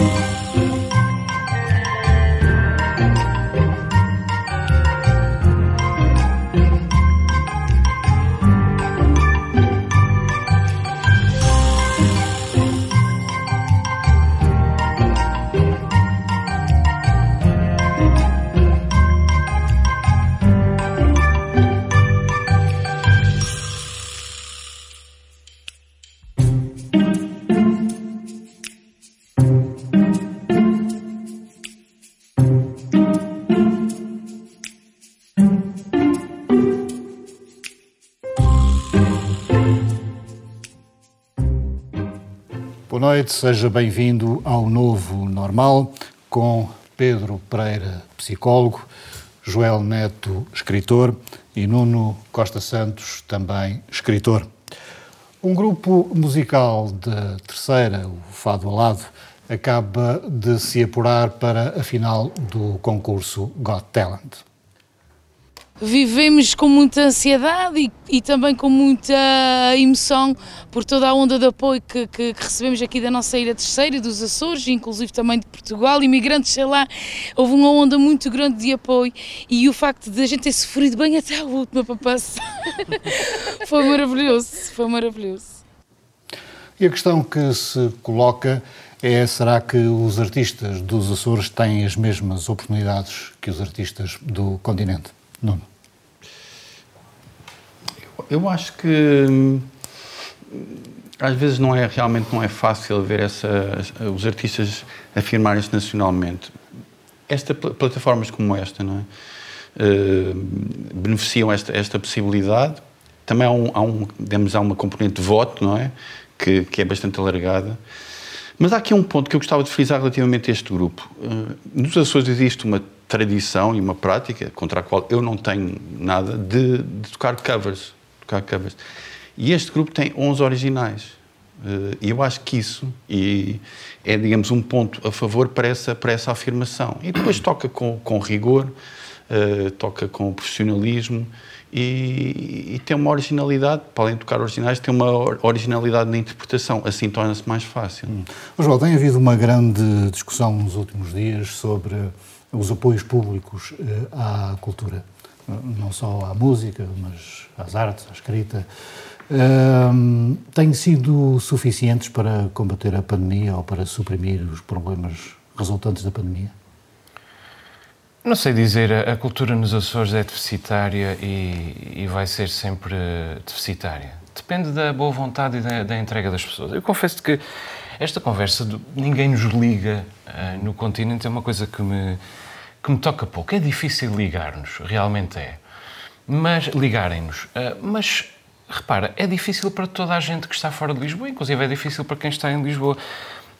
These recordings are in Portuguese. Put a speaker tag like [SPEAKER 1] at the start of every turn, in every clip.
[SPEAKER 1] Boa noite, seja bem-vindo ao Novo Normal com Pedro Pereira, psicólogo, Joel Neto, escritor e Nuno Costa Santos, também escritor. Um grupo musical de terceira, o Fado Alado, acaba de se apurar para a final do concurso Got Talent
[SPEAKER 2] vivemos com muita ansiedade e, e, também com muita emoção por toda a onda de apoio que, que, que, recebemos aqui da nossa ilha terceira, dos Açores, inclusive também de Portugal, imigrantes, sei lá, houve uma onda muito grande de apoio e o facto de a gente ter sofrido bem até a última para passar foi maravilhoso, foi maravilhoso.
[SPEAKER 1] E a questão que se coloca é: será que os artistas dos Açores têm as mesmas oportunidades que os artistas do continente? Nuno.
[SPEAKER 3] Eu acho que hum, às vezes não é realmente não é fácil ver essa, os artistas afirmarem-se nacionalmente. Esta plataformas como esta, não é? Uh, beneficiam esta, esta possibilidade. Também há, um, há, um, há uma componente de voto, não é? Que, que é bastante alargada. Mas há aqui um ponto que eu gostava de frisar relativamente a este grupo. Uh, nos Açores existe uma tradição e uma prática, contra a qual eu não tenho nada, de, de tocar covers tocar covers. E este grupo tem 11 originais. Eh, e eu acho que isso é, digamos, um ponto a favor para essa, para essa afirmação. E depois toca com, com rigor, uh, toca com profissionalismo e, e, tem uma originalidade, para além de tocar originais, tem uma originalidade na interpretação. Assim torna-se mais fácil. Hum.
[SPEAKER 1] João, tem havido uma grande discussão nos últimos dias sobre os apoios públicos uh, à cultura não só à música, mas às artes, à escrita, um, têm sido suficientes para combater a pandemia ou para suprimir os problemas resultantes da pandemia?
[SPEAKER 4] Não sei dizer, a cultura nos Açores é deficitária e, e vai ser sempre deficitária. Depende da boa vontade e da, da entrega das pessoas. Eu confesso que esta conversa, de, ninguém nos liga uh, no continente, é uma coisa que me, que me toca pouco. É difícil ligar-nos, realmente é. Mas ligarem-nos. Uh, mas repara, é difícil para toda a gente que está fora de Lisboa, inclusive é difícil para quem está em Lisboa.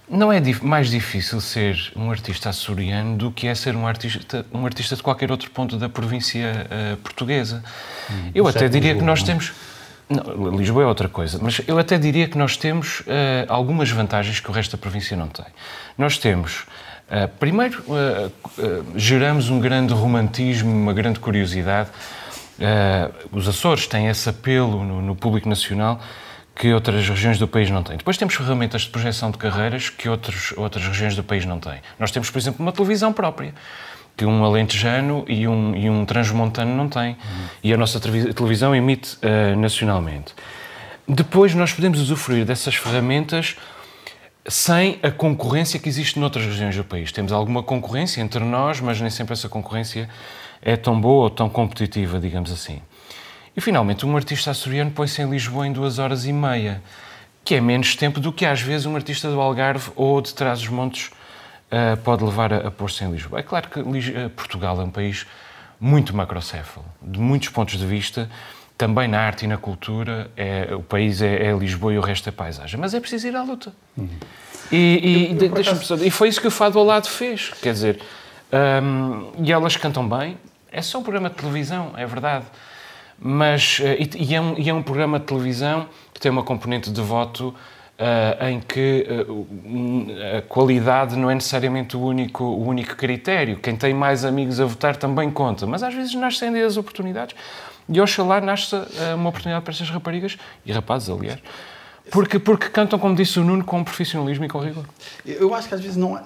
[SPEAKER 4] Não é mais difícil ser um artista açoriano do que é ser um artista, um artista de qualquer outro ponto da província uh, portuguesa. Hum, eu até diria Lisboa, que nós não? temos. Não, Lisboa é outra coisa, mas eu até diria que nós temos uh, algumas vantagens que o resto da província não tem. Nós temos Uh, primeiro, uh, uh, geramos um grande romantismo, uma grande curiosidade. os Açores têm esse apelo no, no, público nacional que outras regiões do país não têm. Depois temos ferramentas de projeção de carreiras que outros, outras regiões do país não têm. Nós temos, por exemplo, uma televisão própria que um alentejano e um, e um transmontano não têm. Uhum. E a nossa televisão emite nacionalmente. Depois nós podemos usufruir dessas ferramentas sem a concorrência que existe noutras regiões do país. Temos alguma concorrência entre nós, mas nem sempre essa concorrência é tão boa ou tão competitiva, digamos assim. E finalmente, um artista açoriano põe-se em Lisboa em duas horas e meia, que é menos tempo do que às vezes um artista do Algarve ou de Trás-os-Montes uh, pode levar a, a pôr-se em Lisboa. É claro que uh, Portugal é um país muito macrocéfalo, de muitos pontos de vista, também na arte e na cultura, é, o país é, é, Lisboa e o resto é paisagem. Mas é preciso ir à luta. Uhum. E, e, eu, eu, acaso... e, foi isso que o Fado ao Lado fez. Quer dizer, um, e elas cantam bem. É só um programa de televisão, é verdade. Mas, uh, e, é um, e, é um, programa de televisão que tem uma componente de voto uh, em que uh, a qualidade não é necessariamente o único, o único critério. Quem tem mais amigos a votar também conta. Mas às vezes nascem as oportunidades. E oxalá nasce uma oportunidade para estas raparigas, e rapazes, aliás, Porque, porque cantam, como disse o Nuno, com profissionalismo e com rigor.
[SPEAKER 3] Eu acho que às vezes não. há-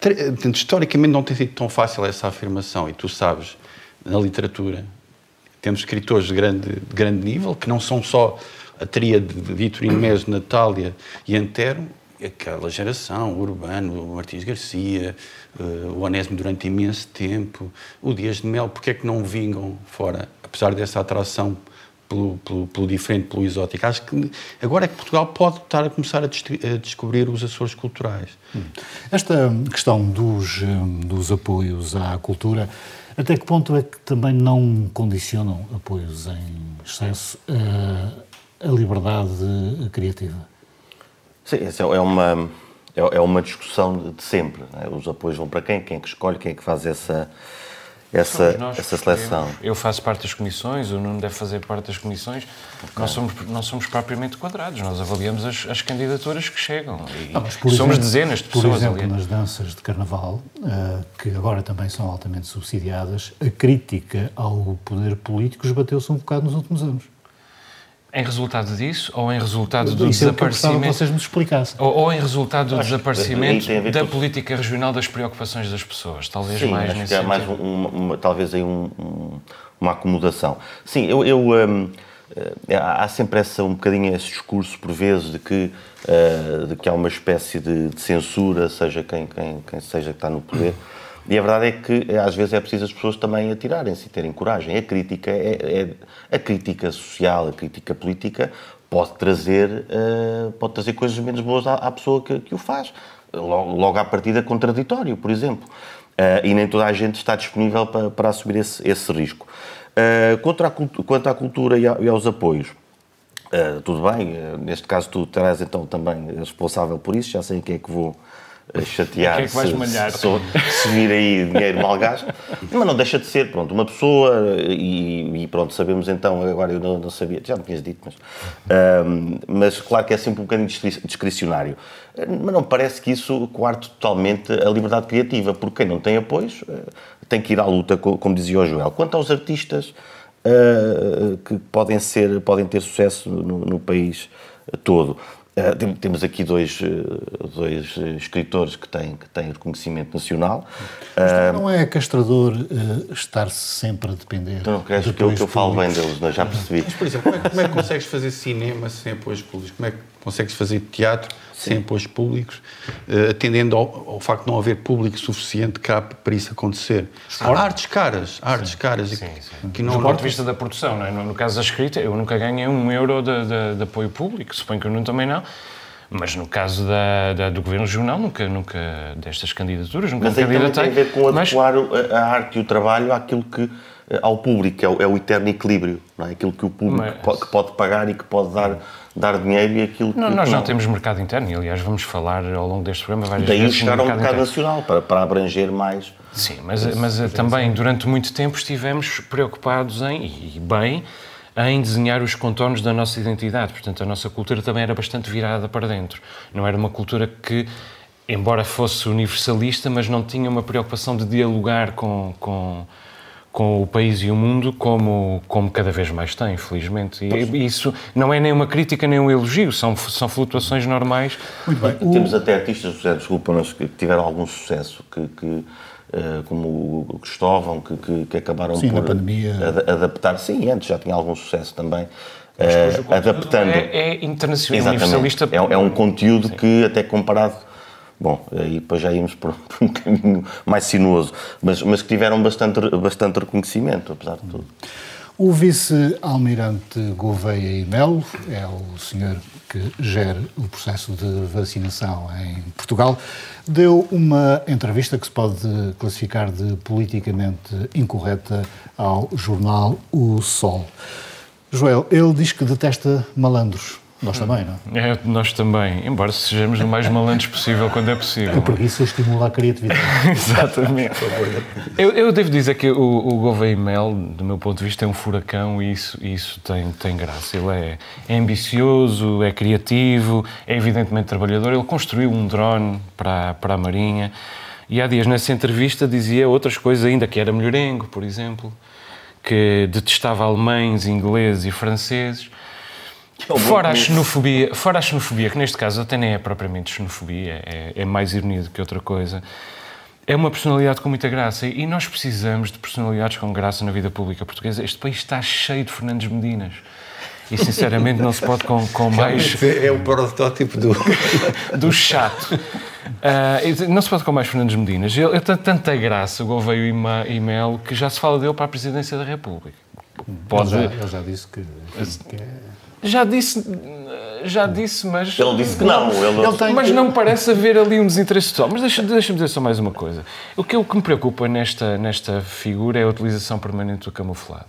[SPEAKER 3] tre- Historicamente não tem sido tão fácil essa afirmação, e tu sabes, na literatura, temos escritores de grande, de grande nível, que não são só a tríade de Vitorino Mez, Natália e Antero, aquela geração, o Urbano, o Martins Garcia, eh, o Onésimo durante imenso tempo, o Dias de Mel, porque é que não vingam fora, apesar dessa atração pelo, pelo, pelo diferente, pelo exótico. Acho que agora é que Portugal pode estar a começar a, a descobrir os Açores culturais.
[SPEAKER 1] Esta questão dos, hum, dos apoios à cultura, até que ponto é que também não condicionam apoios em excesso a, a liberdade criativa?
[SPEAKER 5] Sim, essa é uma, é é uma discussão de, sempre. não é? Os apoios vão para quem? Quem é que escolhe? Quem é que faz essa, essa,
[SPEAKER 4] nós
[SPEAKER 5] essa seleção?
[SPEAKER 4] Eu faço parte das comissões, o Nuno deve fazer parte das comissões. Não, somos, não somos propriamente quadrados, nós avaliamos as, as candidaturas que chegam. E
[SPEAKER 1] Ah, por
[SPEAKER 4] somos
[SPEAKER 1] exemplo-
[SPEAKER 4] dezenas de
[SPEAKER 1] Por
[SPEAKER 4] pessoas
[SPEAKER 1] exemplo,
[SPEAKER 4] ali.
[SPEAKER 1] nas danças de carnaval, eh, que agora também são altamente subsidiadas, a crítica ao poder político esbateu-se um bocado nos últimos anos.
[SPEAKER 4] Em resultado disso, ou em resultado do
[SPEAKER 1] Isso é o que eu gostava que
[SPEAKER 4] desaparecimento.
[SPEAKER 1] vocês nos explicassem.
[SPEAKER 4] Ou, ou em resultado do
[SPEAKER 5] Acho
[SPEAKER 4] desaparecimento da
[SPEAKER 5] com-
[SPEAKER 4] política regional das preocupações das pessoas. Talvez
[SPEAKER 5] Sim,
[SPEAKER 4] mais
[SPEAKER 5] acho
[SPEAKER 4] nesse
[SPEAKER 5] que há mais um- uma, talvez aí um- um- uma acomodação. Sim, eu, eu, hum, eh, há sempre essa, um bocadinho esse discurso, por vezes, de que, eh, de que há uma espécie de, de censura, seja quem, quem, quem seja que está no poder. E a verdade é que eh, às vezes é preciso as pessoas também atirarem-se e terem coragem. A crítica, é, é- a crítica social, a crítica política pode trazer, eh, pode trazer coisas menos boas à, à pessoa que, que o faz. Logo, logo à partida contraditório, por exemplo. Eh, e nem toda a gente está disponível para, para assumir esse, esse risco. Eh, quanto, à, quanto à cultura e, a- e aos apoios, eh, tudo bem, eh, neste caso tu terás então também responsável por isso, já sei em quem é que vou chatear
[SPEAKER 4] Quem é que vais
[SPEAKER 5] se, se, se vir aí dinheiro mal gasto, mas não deixa de ser, pronto, uma pessoa e, e pronto, sabemos então, agora eu não, não sabia, já me tinhas dito, mas, ahm, mas claro que é sempre um bocadinho discri- discricionário. Mas não parece que isso coarte totalmente a liberdade criativa, porque quem não tem apoios eh, tem que ir à luta, co- como dizia o Joel. Quanto aos artistas eh, que podem, ser, podem ter sucesso no, no país todo, tem- temos aqui dois, eh, dois escritores que têm, que têm reconhecimento nacional.
[SPEAKER 1] Mas também não é castrador eh, estar sempre a depender.
[SPEAKER 5] Não queres
[SPEAKER 1] de
[SPEAKER 5] que eu, que eu falo bem deles, não, é? já percebi.
[SPEAKER 3] Mas, por exemplo, como é, que- como é que consegues fazer cinema sem apoios públicos? Como é que consegues fazer teatro sem apoios públicos, eh, atendendo ao, ao facto de não haver público suficiente cá para isso acontecer? Há artes caras, há artes caras e
[SPEAKER 4] Sim, sim.
[SPEAKER 3] que
[SPEAKER 4] Do
[SPEAKER 3] não,
[SPEAKER 4] ponto de vista da produção, não é? no, no caso da escrita, eu nunca ganhei um euro de, de- de apoio público, suponho que o Nuno também não. Mas no caso da, da- do Governo Regional, nunca, nunca destas candidaturas, nunca
[SPEAKER 5] Mas
[SPEAKER 4] me
[SPEAKER 5] aí também tem
[SPEAKER 4] candidatei.
[SPEAKER 5] a ver com
[SPEAKER 4] mas-
[SPEAKER 5] adequar a, arte e o trabalho àquilo que, eh, ao público, é o, é o eterno equilíbrio, não é? Aquilo que o público
[SPEAKER 4] Mas-
[SPEAKER 5] que pode pagar e que pode dar, dar dinheiro e aquilo
[SPEAKER 4] Não,
[SPEAKER 5] que
[SPEAKER 4] nós
[SPEAKER 5] que
[SPEAKER 4] não temos mercado interno e, aliás, vamos falar ao longo deste programa várias
[SPEAKER 5] Daí
[SPEAKER 4] vezes
[SPEAKER 5] chegar
[SPEAKER 4] no
[SPEAKER 5] ao mercado
[SPEAKER 4] interno.
[SPEAKER 5] nacional, para, para abranger mais.
[SPEAKER 4] Sim, mas, mas eh, também durante muito tempo estivemos preocupados em, e bem, em desenhar os contornos da nossa identidade. Portanto, a nossa cultura também era bastante virada para dentro. Não era uma cultura que, embora fosse universalista, mas não tinha uma preocupação de dialogar com, com, com o país e o mundo como, como cada vez mais tem, felizmente. E isso não é nem uma crítica nem um elogio, são, são flutuações normais.
[SPEAKER 1] Muito bem. O-
[SPEAKER 5] Temos até artistas, José, desculpa, mas que tiveram algum sucesso, que, que, eh, como o Cristóvão, que, que, que acabaram
[SPEAKER 1] Sim,
[SPEAKER 5] por ada- adaptar. Sim, antes já tinha algum sucesso também. eh, adaptando.
[SPEAKER 4] É, é internacional,
[SPEAKER 5] Exatamente.
[SPEAKER 4] universalista.
[SPEAKER 5] É, é um conteúdo que, até comparado. Bom, aí depois já íamos por, um caminho mais sinuoso, mas, mas que tiveram bastante, bastante reconhecimento, apesar de tudo.
[SPEAKER 1] O vice-almirante Gouveia e Melo é o senhor que gera o processo de vacinação em Portugal. Deu uma entrevista que se pode classificar de politicamente incorreta ao jornal O Sol. Joel, ele diz que detesta malandros. Nós também, não?
[SPEAKER 4] É, nós também, embora sejamos o mais malandros possível quando é possível.
[SPEAKER 1] A preguiça estimula a criatividade.
[SPEAKER 4] Exatamente. Eu, eu devo dizer que o, o Gouveia Mel, do meu ponto de vista, é um furacão e isso, isso tem, tem graça. Ele é, é ambicioso, é criativo, é evidentemente trabalhador. Ele construiu um drone para, a- para a Marinha e há dias nessa entrevista dizia outras coisas ainda, que era melhorengo, por exemplo, que detestava alemães, ingleses e franceses.
[SPEAKER 5] É
[SPEAKER 4] Fora a, xenofobia, fora a xenofobia, que neste caso até nem é propriamente xenofobia, é, é mais ironia do que outra coisa, é uma personalidade com muita graça e nós precisamos de personalidades com graça na vida pública portuguesa. Este país está cheio de Fernandes Medinas. E sinceramente não se pode com, com mais
[SPEAKER 3] É o protótipo do.
[SPEAKER 4] do chato. E não se pode com mais Fernandes Medinas. Ele, ele tem tanta graça, o Gouveio e, Ma, e Melo, que já se fala dele para a presidência da República. Pode,
[SPEAKER 1] Ele já, ele já disse que, que é-
[SPEAKER 4] já disse, já disse, mas.
[SPEAKER 5] Ele disse que não. Ele,
[SPEAKER 1] Ele tem-
[SPEAKER 4] Mas não parece haver ali um desinteresse total. Mas deixa- deixa-me dizer só mais uma coisa. O que, o que me preocupa nesta, nesta figura é a utilização permanente do camuflado.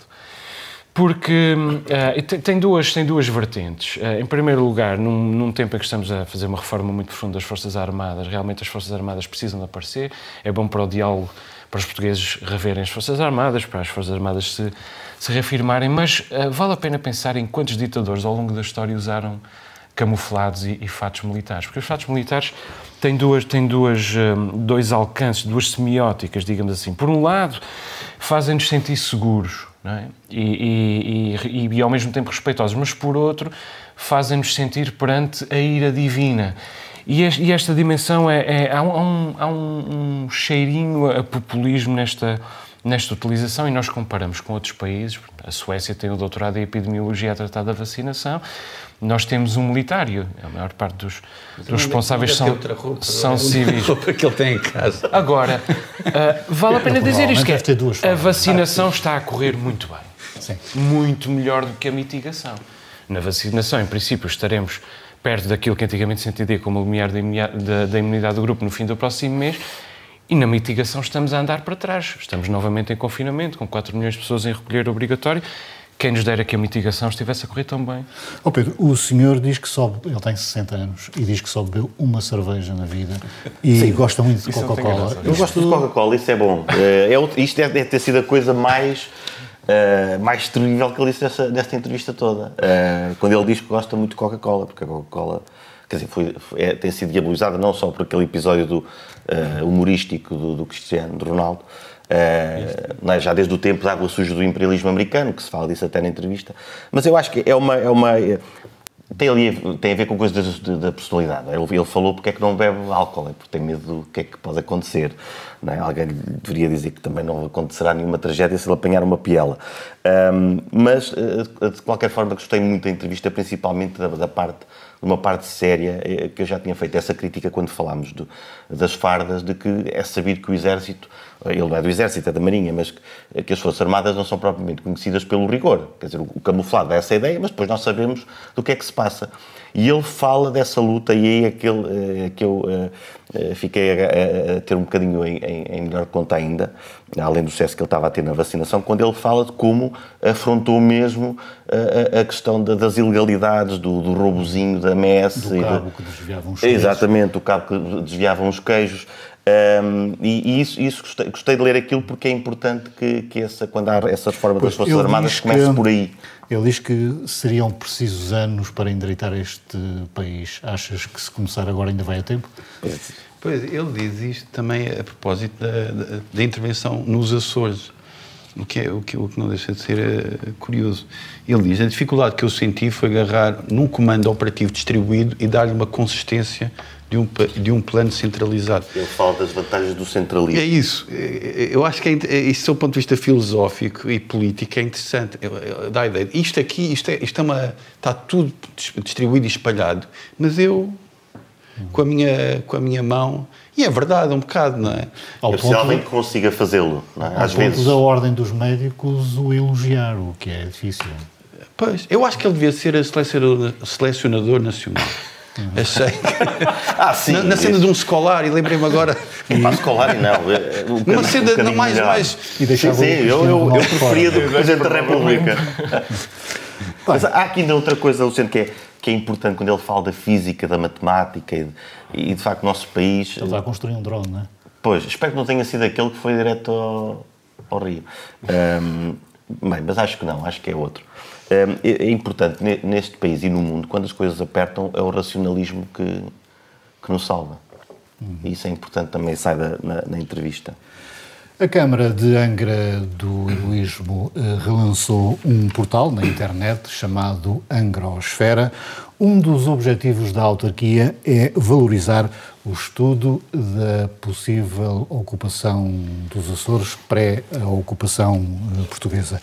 [SPEAKER 4] Porque eh, tem, tem duas, tem duas vertentes. Eh, em primeiro lugar, num, num tempo em que estamos a fazer uma reforma muito profunda das Forças Armadas, realmente as Forças Armadas precisam de aparecer. É bom para o diálogo, para os portugueses reverem as Forças Armadas, para as Forças Armadas se, se reafirmarem. Mas eh, vale a pena pensar em quantos ditadores ao longo da história usaram camuflados e, e fatos militares. Porque os fatos militares têm, duas, têm duas, hum, dois alcances, duas semióticas, digamos assim. Por um lado, fazem-nos sentir seguros é? e, e, e, e, ao mesmo tempo respeitosos, mas por outro, fazem-nos sentir perante a ira divina. E, este, e esta dimensão é, é há, um, há um, um cheirinho a populismo nesta, nesta utilização e nós comparamos com outros países. A Suécia tem o doutorado em epidemiologia a tratar da vacinação. Nós temos um militário. A maior parte dos, dos responsáveis são, são civis.
[SPEAKER 3] roupa que ele tem em casa.
[SPEAKER 4] Agora, uh, vale a pena dizer isto, que
[SPEAKER 1] duas
[SPEAKER 4] a
[SPEAKER 1] formas.
[SPEAKER 4] vacinação está a correr muito bem.
[SPEAKER 1] Sim.
[SPEAKER 4] Muito melhor do que a mitigação. Na vacinação, em princípio, estaremos perto daquilo que antigamente se entendia como o limiar da imunidade do grupo no fim do próximo mês, e na mitigação estamos a andar para trás. Estamos novamente em confinamento, com 4 milhões de pessoas em recolher obrigatório. Quem nos dera que a mitigação estivesse a correr tão bem.
[SPEAKER 1] Ó Pedro, o senhor diz que só, ele tem 60 anos e diz que só bebeu uma cerveja na vida e gosta muito de Coca-Cola.
[SPEAKER 5] Eu gosto de Coca-Cola, isso é bom. Eh, é o- isto deve, deve ter sido a coisa mais, eh, mais terrível que ele disse nesta, nesta entrevista toda. Eh, quando ele diz que gosta muito de Coca-Cola, porque a Coca-Cola quer dizer, foi, foi- é- tem sido diabolizada não só por aquele episódio do, eh, humorístico do, do Cristiano do Ronaldo, é? já desde o tempo da água suja do imperialismo americano, que se fala disso até na entrevista, mas eu acho que é uma. É uma tem, ali, tem a ver com coisas da, da personalidade. Ele, ele falou porque é que não bebe álcool, é porque tem medo do que é que pode acontecer. É? Alguém deveria dizer que também não acontecerá nenhuma tragédia se ele apanhar uma piela. Ahm, mas, eh, de qualquer forma, gostei muito da entrevista, principalmente da, da parte, uma parte séria, eh, que eu já tinha feito essa crítica quando falámos do- das fardas, de que é sabido que o Exército, ele não é do Exército, é da Marinha, mas que, que as Forças Armadas não são propriamente conhecidas pelo rigor. Quer dizer, o, o camuflado é essa ideia, mas depois nós sabemos do que é que se passa. E ele fala dessa luta, e aí é que, ele, eh, que eu eh, fiquei a, a- ter um bocadinho em, em- em melhor conta ainda, além do sucesso que ele estava a ter na vacinação, quando ele fala de como afrontou mesmo a, a- questão da- das ilegalidades, do, do roubozinho da MS.
[SPEAKER 1] Do cabo que desviava uns queijos.
[SPEAKER 5] Exatamente, o cabo que desviavam os queijos. Um, e e isso, isso gostei, gostei de ler aquilo porque é importante que, que essa, quando há essa reforma
[SPEAKER 1] Pois,
[SPEAKER 5] das Forças Armadas comece
[SPEAKER 1] que-
[SPEAKER 5] por aí.
[SPEAKER 1] Ele diz que seriam precisos anos para endireitar este país. Achas que se começar agora ainda vai a tempo?
[SPEAKER 3] Pois, ele diz isto também a propósito da, da- da intervenção nos Açores, o que, é, o, que, o que não deixa de ser eh, curioso. Ele diz: a dificuldade que eu senti foi agarrar num comando operativo distribuído e dar-lhe uma consistência de um, de um plano centralizado.
[SPEAKER 5] Ele fala das vantagens do centralismo.
[SPEAKER 3] É isso. É- Eu acho que é, é- isso, do ponto de vista filosófico e político, é interessante. Dá a ideia. Isto aqui, isto, é, isto é uma, está tudo dis- distribuído e espalhado, mas eu, com a minha, com a minha mão, e é verdade, um bocado, não é?
[SPEAKER 1] Ao
[SPEAKER 5] É preciso alguém
[SPEAKER 1] ponto,
[SPEAKER 5] que consiga fazê-lo, não é?
[SPEAKER 1] ao
[SPEAKER 5] às
[SPEAKER 1] ponto
[SPEAKER 5] vezes.
[SPEAKER 1] da ordem dos médicos o elogiar, o que é difícil.
[SPEAKER 3] Pois, eu acho que ele devia ser a selecionador, selecionador nacional. Achei.
[SPEAKER 5] Ah, sim.
[SPEAKER 3] na, na cena de um escolar, e lembrei-me agora.
[SPEAKER 5] Para escolar, não. um
[SPEAKER 3] Numa cena
[SPEAKER 5] um
[SPEAKER 3] mais-
[SPEAKER 5] melhor.
[SPEAKER 3] mais-
[SPEAKER 1] E deixava
[SPEAKER 5] sim, sim,
[SPEAKER 1] o
[SPEAKER 5] eu, eu, eu preferia do que Presidente da República. Mas há aqui ainda outra coisa, Luciano, que é, que é importante quando ele fala da física, da matemática e, e de facto, o nosso país.
[SPEAKER 1] Ele está a construir um drone, não é?
[SPEAKER 5] Pois, espero que não tenha sido aquele que foi direto ao, ao Rio. Ahm, bem, mas acho que não, acho que é outro. Ahm, é, é importante ne- neste país e no mundo, quando as coisas apertam, é o racionalismo que, que nos salva. E isso é importante também, sai da, na, na entrevista.
[SPEAKER 1] A Câmara de Angra do Heroísmo eh, relançou um portal na internet chamado Angrosfera. Um dos objetivos da autarquia é valorizar o estudo da possível ocupação dos Açores pré a ocupação eh, portuguesa.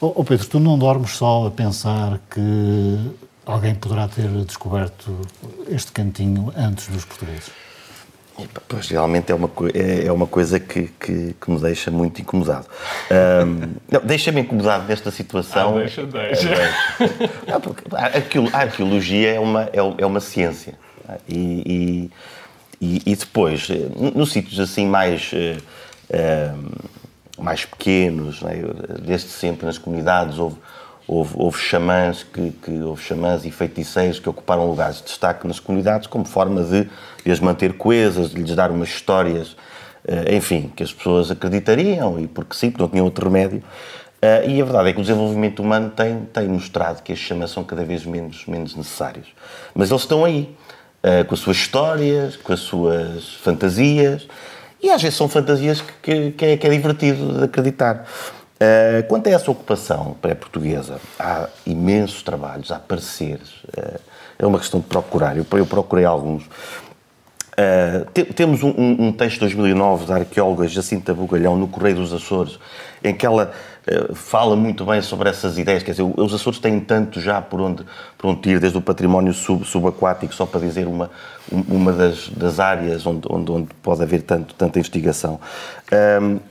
[SPEAKER 1] Oh, oh Pedro, tu não dormes só a pensar que alguém poderá ter descoberto este cantinho antes dos portugueses?
[SPEAKER 5] Pois, realmente é uma, é, é uma coisa que, que, que me deixa muito incomodado. Um, deixa-me incomodado nesta situação.
[SPEAKER 4] Ah, deixa, deixa.
[SPEAKER 5] Não, porque a arqueologia é uma, é, é uma ciência. E, e, e depois, nos sítios assim mais, mais pequenos, é? desde sempre nas comunidades, houve houve, houve xamãs que, que, houve xamãs e feiticeiros que ocuparam lugares de destaque nas comunidades como forma de, de as manter coesas, de lhes dar umas histórias, eh, enfim, que as pessoas acreditariam e porque sim, porque não tinham outro remédio. Uh, e a verdade é que o desenvolvimento humano tem, tem mostrado que estes xamãs são cada vez menos, menos necessários. Mas eles estão aí, uh, com as suas histórias, com as suas fantasias, e às vezes são fantasias que, que, é, que é divertido de acreditar. Uh, quanto a essa ocupação pré-portuguesa, há imensos trabalhos, há pareceres, uh, é uma questão de procurar. Eu, eu procurei alguns. Uh, te, temos um, um, texto de 2009 da arqueóloga Jacinta Bugalhão no Correio dos Açores, em que ela fala muito bem sobre essas ideias. Quer dizer, os Açores têm tanto já por onde, por onde ir, desde o património sub, subaquático, só para dizer uma, uma das, das áreas onde, onde, onde pode haver tanto, tanta investigação.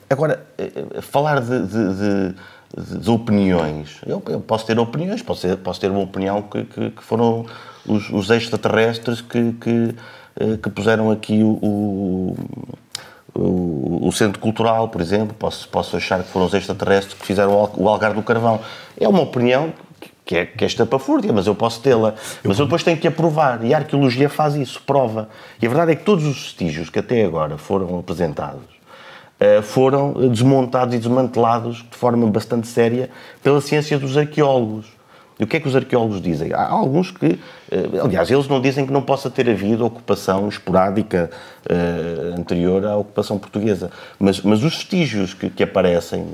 [SPEAKER 5] Agora, eh, falar de, de, de, de opiniões. Eu, eu, posso ter opiniões, posso ter, posso ter uma opinião que, que, que foram os, os extraterrestres que, que, eh, que puseram aqui o, o o, o, Centro Cultural, por exemplo, posso, posso achar que foram os extraterrestres que fizeram o Algar do Carvão. É uma opinião que é, que é estapafúrdia, mas eu posso tê-la. Mas eu depois tenho que aprovar, e a arqueologia faz isso, prova. E a verdade é que todos os vestígios que até agora foram apresentados eh, foram desmontados e desmantelados de forma bastante séria pela ciência dos arqueólogos. E o que é que os arqueólogos dizem? Há alguns que, aliás, eles não dizem que não possa ter havido ocupação esporádica uh, anterior à ocupação portuguesa, mas, mas os vestígios que, que, aparecem,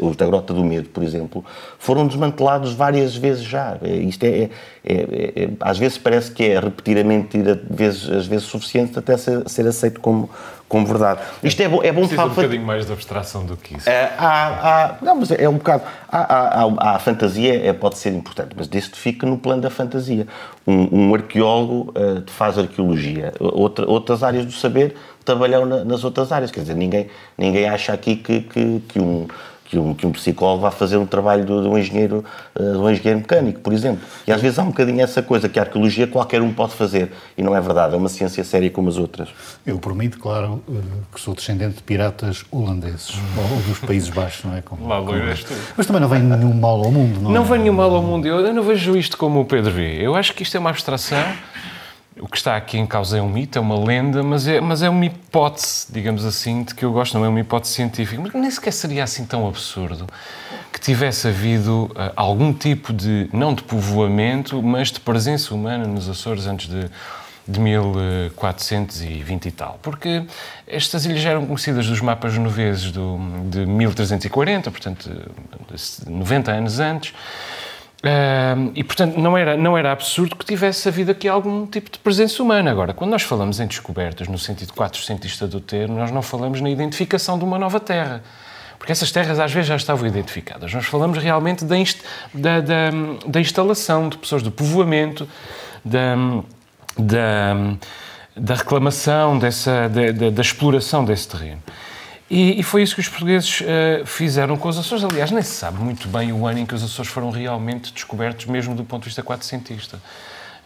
[SPEAKER 5] os da Grota do Medo, por exemplo, foram desmantelados várias vezes já. É, isto é, é, é, é às vezes parece que é repetir a mentira, vezes, às vezes suficiente até ser, ser aceito como, como verdade. Isto é bom, é bom
[SPEAKER 4] Precisa um bocadinho mais de abstração do que isso.
[SPEAKER 5] É, há, há, não, mas é um bocado. Há, há, a fantasia é, pode ser importante, mas desde fica no plano da fantasia. Um, um arqueólogo uh, faz arqueologia. Outra, outras áreas do saber trabalham na, nas outras áreas. Quer dizer, ninguém, ninguém acha aqui que, que, que um que um, que um psicólogo vá fazer um trabalho de, um engenheiro, uh, de um engenheiro mecânico, por exemplo. E às vezes há um bocadinho essa coisa que a arqueologia qualquer um pode fazer e não é verdade, é uma ciência séria como as outras.
[SPEAKER 1] Eu, por mim, declaro uh, que sou descendente de piratas holandeses ou dos Países Baixos, não é? Como,
[SPEAKER 4] Lá como... és tu.
[SPEAKER 1] Mas também não vem nenhum mal ao mundo, não,
[SPEAKER 4] não
[SPEAKER 1] é?
[SPEAKER 4] vem nenhum mal ao mundo. Eu, eu não vejo isto como o Pedro vê. Eu acho que isto é uma abstração o que está aqui em causa é um mito, é uma lenda, mas é, mas é uma hipótese, digamos assim, de que eu gosto, não é uma hipótese científica. Mas nem sequer seria assim tão absurdo que tivesse havido uh, algum tipo de, não de povoamento, mas de presença humana nos Açores antes de, de 1420 e tal. Porque estas ilhas já eram conhecidas dos mapas noveses do, de 1340, portanto, 90 anos antes. E, portanto, não era, não era absurdo que tivesse havido aqui algum tipo de presença humana. Agora, quando nós falamos em descobertas, no sentido quatrocentista do termo, nós não falamos na identificação de uma nova terra. Porque essas terras às vezes já estavam identificadas. Nós falamos realmente da, inst da, da, da instalação de pessoas, do povoamento, da, da, reclamação, dessa, da, da exploração desse terreno. E, e, foi isso que os portugueses uh, fizeram com os Açores. Aliás, nem se sabe muito bem o ano em que os Açores foram realmente descobertos, mesmo do ponto de vista quatrocentista. Uh,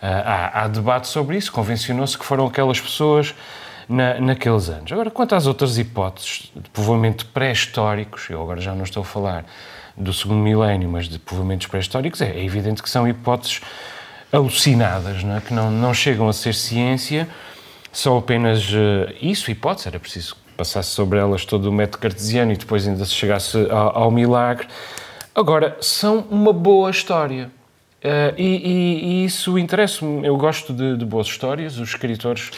[SPEAKER 4] há, há, debate sobre isso. Convencionou-se que foram aquelas pessoas na, naqueles anos. Agora, quanto às outras hipóteses de povoamento pré-históricos, eu agora já não estou a falar do segundo milénio, mas de povoamentos pré-históricos, é, é, evidente que são hipóteses alucinadas, não é? que não, não chegam a ser ciência, são apenas uh, isso, hipóteses, era preciso passasse sobre elas todo o método cartesiano e depois ainda se chegasse ao, ao milagre. Agora, são uma boa história. Uh, e, e, e, isso interessa-me. Eu gosto de, de, boas histórias, os escritores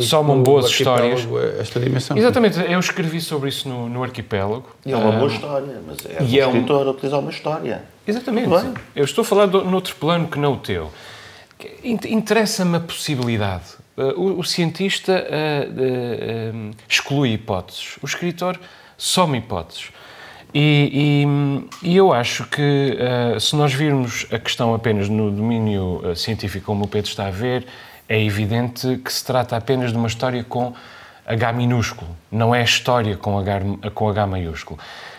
[SPEAKER 4] somam boas histórias.
[SPEAKER 3] Esta dimensão.
[SPEAKER 4] Exatamente, eu escrevi sobre isso no, no Arquipélago.
[SPEAKER 5] E é uma boa história, mas é e um é escritor um... a utilizar uma história.
[SPEAKER 4] Exatamente. Eu estou a falar de, noutro plano que não o teu. Interessa-me a possibilidade. Uh, o, o, cientista uh, exclui hipóteses, o escritor soma hipóteses. E, e, e, eu acho que uh, se nós virmos a questão apenas no domínio uh, científico, como o Pedro está a ver, é evidente que se trata apenas de uma história com H minúsculo, não é história com H, com H maiúsculo.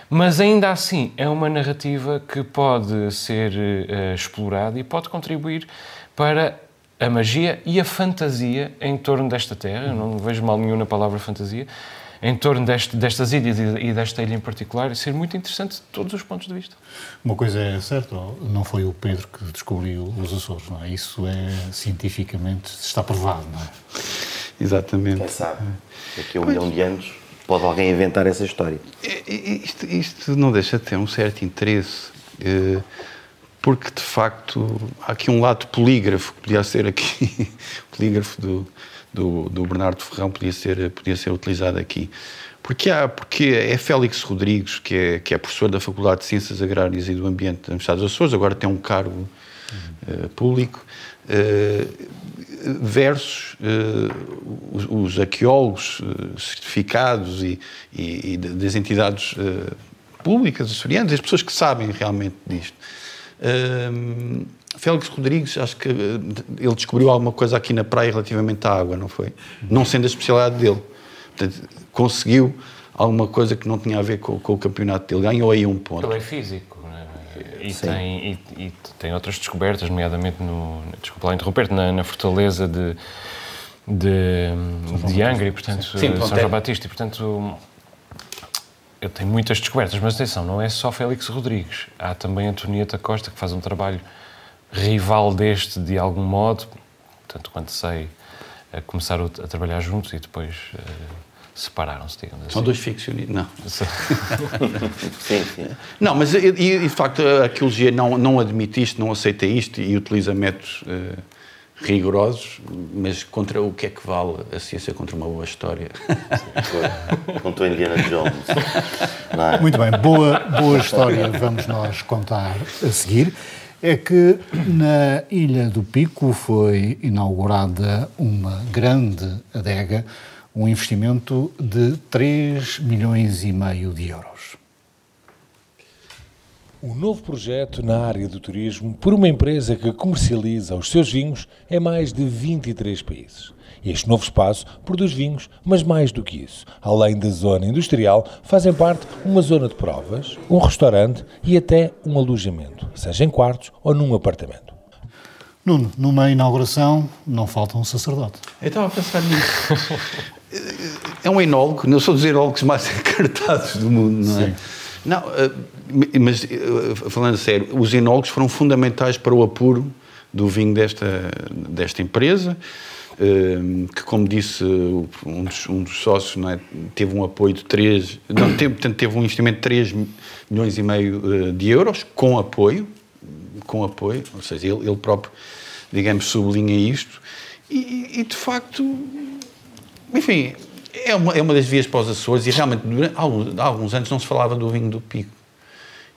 [SPEAKER 4] Mas ainda assim é uma narrativa que pode ser uh, explorada e pode contribuir para a magia e a fantasia em torno desta terra. Eu não vejo mal nenhum na palavra fantasia em torno deste, destas ilhas e desta ilha em particular, ser muito interessante de todos os pontos de vista.
[SPEAKER 1] Uma coisa é certa, não foi o Pedro que descobriu os Açores, não é? Isso é cientificamente, está provado, não é?
[SPEAKER 3] Exatamente.
[SPEAKER 5] Quem sabe, daqui a um pois. milhão de anos pode alguém inventar essa história.
[SPEAKER 3] Isto, isto não deixa de ter um certo interesse, eh, porque de facto há aqui um lado polígrafo, que podia ser aqui, polígrafo do do, do Bernardo Ferrão podia ser, podia ser utilizado aqui. Porque, há, porque é Félix Rodrigues, que é, que é professor da Faculdade de Ciências Agrárias e do Ambiente da Universidade dos Açores, agora tem um cargo uhum. uh, público, uh, versus uh, os, os, arqueólogos certificados e, e, e, das entidades públicas açorianas, as pessoas que sabem realmente disto. Félix Rodrigues, acho que eh, ele descobriu alguma coisa aqui na praia relativamente à água, não foi? Não sendo a especialidade dele. Portanto, conseguiu alguma coisa que não tinha a ver com, com o campeonato dele. Ganhou aí um ponto.
[SPEAKER 4] Ele é físico. Né? E, tem, e, e, tem outras descobertas, nomeadamente no. Desculpa lá interromper-te, na, na, fortaleza de, de, de Angra, e, portanto, Sim, São João Batista, e portanto. Eu tenho muitas descobertas, mas atenção, não é só Félix Rodrigues. Há também Antonieta Costa, que faz um trabalho rival deste de algum modo, tanto quanto sei, a começar a trabalhar juntos e depois uh, separaram-se, digamos assim.
[SPEAKER 3] São dois ficcionistas, não.
[SPEAKER 5] sim, sim.
[SPEAKER 3] Não, mas e, e, de facto a arqueologia não, não admite isto, não aceita isto e utiliza métodos uh, rigorosos, mas contra o que é que vale a ciência contra uma boa história?
[SPEAKER 5] Contou Indiana Jones.
[SPEAKER 1] É? Muito bem, boa, boa história vamos nós contar a seguir é que na Ilha do Pico foi inaugurada uma grande adega, um investimento de 3 milhões e meio de euros.
[SPEAKER 6] Um novo projeto na área do turismo por uma empresa que comercializa os seus vinhos em mais de 23 países. Este novo espaço produz vinhos, mas mais do que isso. Além da zona industrial, fazem parte uma zona de provas, um restaurante e até um alojamento, seja em quartos ou num apartamento.
[SPEAKER 1] Nuno, numa inauguração não falta um sacerdote.
[SPEAKER 3] Eu estava a pensar nisso. é um enólogo, não sou dos enólogos mais encartados do mundo, não é? Sim. Não, eh, mas eh, falando sério, os enólogos foram fundamentais para o apuro do vinho desta, desta empresa. Ehm, que, como disse um dos, um dos sócios, é? teve um apoio de 3, não, teve, portanto, teve um investimento de 3 milhões e meio eh, de euros, com apoio, com apoio, ou seja, ele, ele próprio, digamos, sublinha isto, e, e, de facto, enfim, é uma, é uma das vias para os Açores, e realmente, durante, há, alguns, há alguns anos não se falava do vinho do Pico.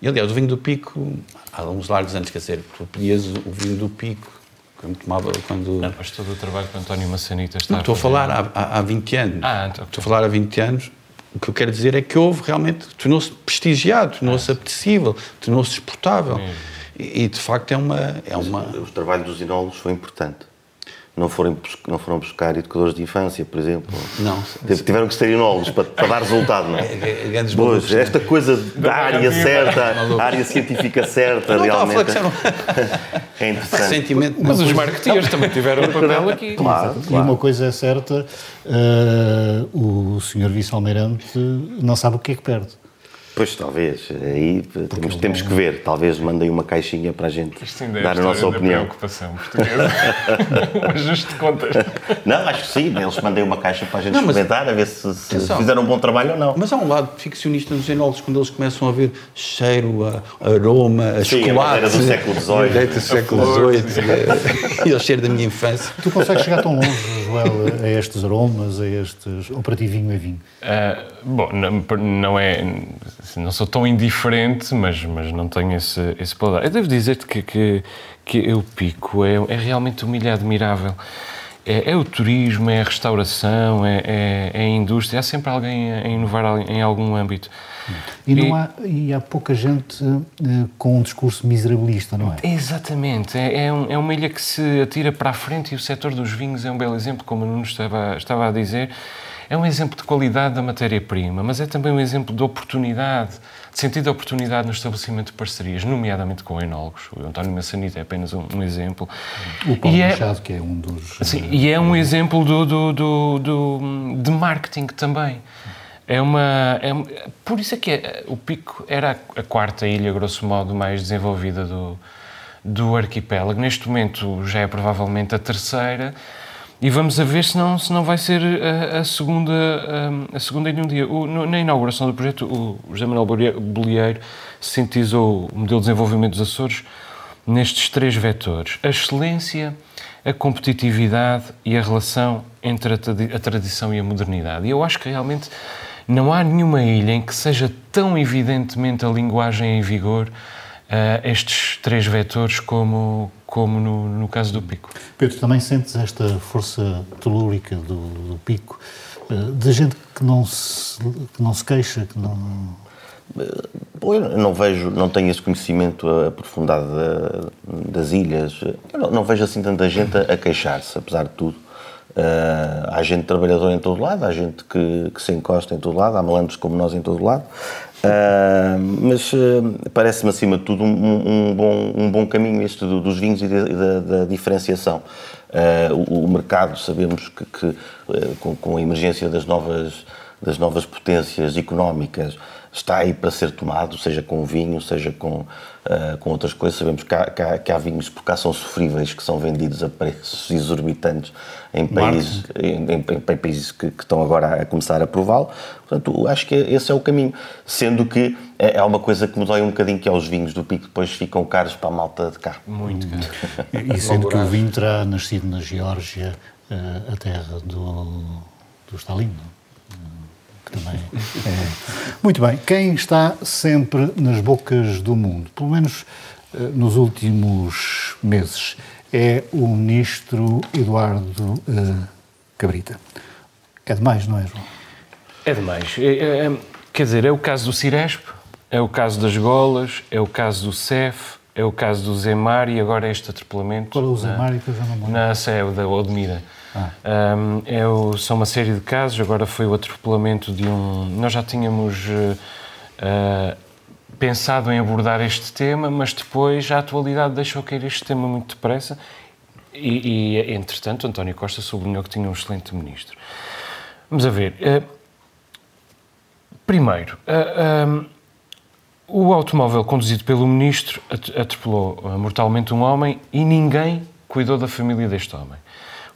[SPEAKER 3] E, aliás, o vinho do Pico, há uns largos anos, quer dizer, tu pedias o vinho do Pico, quando tomava. Quando...
[SPEAKER 4] Não, mas todo o trabalho que o António Massanita está
[SPEAKER 3] Não, estou a, falar há, há, há 20 anos. Ah, então, estou a falar há 20 anos. O que eu quero dizer é que houve realmente. tornou-se prestigiado, tornou-se ah, apetecível, tornou-se exportável. E, e, de facto é uma. É uma...
[SPEAKER 5] O, o trabalho dos enólogos foi importante não foram, não foram buscar educadores de infância, por exemplo.
[SPEAKER 3] Não.
[SPEAKER 5] Tiveram que ser enólogos para, para dar resultado, não é?
[SPEAKER 3] é, é
[SPEAKER 5] pois, esta coisa da área certa, a área científica certa, não, realmente. Não, é interessante.
[SPEAKER 3] Sentimento,
[SPEAKER 4] mas os marketeers também tiveram um papel aqui.
[SPEAKER 1] Claro, claro. E uma coisa é certa, uh, o senhor vice-almirante não sabe o que é que perde.
[SPEAKER 5] Pois, talvez. Aí temos, temos que ver. Talvez mandem uma caixinha para a gente
[SPEAKER 4] Isto ainda é
[SPEAKER 5] dar a
[SPEAKER 4] a
[SPEAKER 5] nossa
[SPEAKER 4] história da
[SPEAKER 5] opinião.
[SPEAKER 4] preocupação portuguesa. um ajuste de contas.
[SPEAKER 5] Não, acho que sim. Eles mandem uma caixa para a gente
[SPEAKER 3] Não, mas-
[SPEAKER 5] experimentar, a ver se, se fizeram um bom trabalho ou não.
[SPEAKER 3] Mas há um lado ficcionista nos enólogos, quando eles começam a ver cheiro, a, aroma, a
[SPEAKER 5] Sim, a
[SPEAKER 3] chocolate.
[SPEAKER 5] madeira do século XVIII.
[SPEAKER 3] Do século. XVIII. E o cheiro da minha infância.
[SPEAKER 1] Tu consegues chegar tão longe, Joel, a estes aromas, a estes. ou para ti vinho é vinho?
[SPEAKER 4] Ah, bom, não, não é. Não sou tão indiferente, mas, mas não tenho esse, esse paladar. Eu devo dizer-te que, que, que o pico é, é realmente uma ilha admirável. É, é o turismo, é a restauração, é, é, é a indústria. Há sempre alguém a inovar em algum âmbito.
[SPEAKER 1] E,
[SPEAKER 4] E-
[SPEAKER 1] há, e há pouca gente eh, com um discurso miserabilista, não é?
[SPEAKER 4] Exatamente, é, é, um- é uma ilha que se atira para a frente e o setor dos vinhos é um belo exemplo, como o Nuno estava, estava a dizer. É um exemplo de qualidade da matéria-prima, mas é também um exemplo de oportunidade, de sentido de oportunidade no estabelecimento de parcerias, nomeadamente com enólogos. O António Massanita é apenas um, um exemplo.
[SPEAKER 1] O Paulo
[SPEAKER 4] E é-
[SPEAKER 1] Machado, que é um dos.
[SPEAKER 4] Sim, e é um exemplo do, do, do, do- de marketing também. É uma, é, por isso é que é- o Pico era a, a quarta ilha, grosso modo, mais desenvolvida do, do arquipélago. Neste momento já é provavelmente a terceira. E vamos a ver se não, se não vai ser a, a segunda, a, a segunda em um dia. O- no- na inauguração do projeto, o José Manuel Bolieiro sintetizou o modelo de desenvolvimento dos Açores nestes três vetores: a excelência, a competitividade e a relação entre a, a tradição e a modernidade. E eu acho que realmente não há nenhuma ilha em que seja tão evidentemente a linguagem em vigor ah, estes três vetores como, como no, no caso do Pico.
[SPEAKER 1] Pedro, também sentes esta força telúrica do, do pico, eh, de gente que não, se, que não se queixa, que não.
[SPEAKER 5] Bom, eu não vejo, não tenho esse conhecimento aprofundado da- das ilhas. Eu não, não vejo assim tanta gente a, a queixar-se, apesar de tudo. Ah, há gente trabalhadora em todo lado, há gente que, que se encosta em todo lado, há malandros como nós em todo lado. Ah, mas ah, parece-me, acima de tudo, um, um- bom, um bom caminho este do- dos vinhos e da, da- diferenciação. O, o mercado, sabemos que, que, com, com a emergência das novas, das novas potências económicas, está aí para ser tomado, seja com vinho, seja com, ah, com outras coisas. Sabemos que há, que, há, que há vinhos por cá são sofríveis, que são vendidos a preços exorbitantes em países, em, em- em países que, que estão agora a começar a prová-lo. Portanto, acho que esse é o caminho. Sendo que é, é uma coisa que me dói um bocadinho, que é os vinhos do Pico, depois ficam caros para a malta de cá.
[SPEAKER 4] Muito caro.
[SPEAKER 1] E sendo que o vinho terá nascido na Geórgia, eh, a terra do, do Stalin. não? Também é. Muito bem, quem está sempre nas bocas do mundo, pelo menos eh, nos últimos meses, é o ministro Eduardo eh, Cabrita. É demais, não é, João?
[SPEAKER 4] É demais. É- é- quer dizer, é o caso do Ciresp, é o caso das Golas, é o caso do CEF, é o caso do Zemar e agora este atropelamento.
[SPEAKER 1] Qual é o
[SPEAKER 4] na-
[SPEAKER 1] Zemar que eu já não lembro?
[SPEAKER 4] Na da Odmira.
[SPEAKER 1] Ah.
[SPEAKER 4] Um, é o- são uma série de casos, agora foi o atropelamento de um. Nós já tínhamos eh, pensado em abordar este tema, mas depois a atualidade deixou cair este tema muito depressa e, e, entretanto, António Costa sublinhou que tinha um excelente ministro. Vamos a ver. eh, primeiro, um, o automóvel conduzido pelo ministro at- atropelou mortalmente um homem e ninguém cuidou da família deste homem.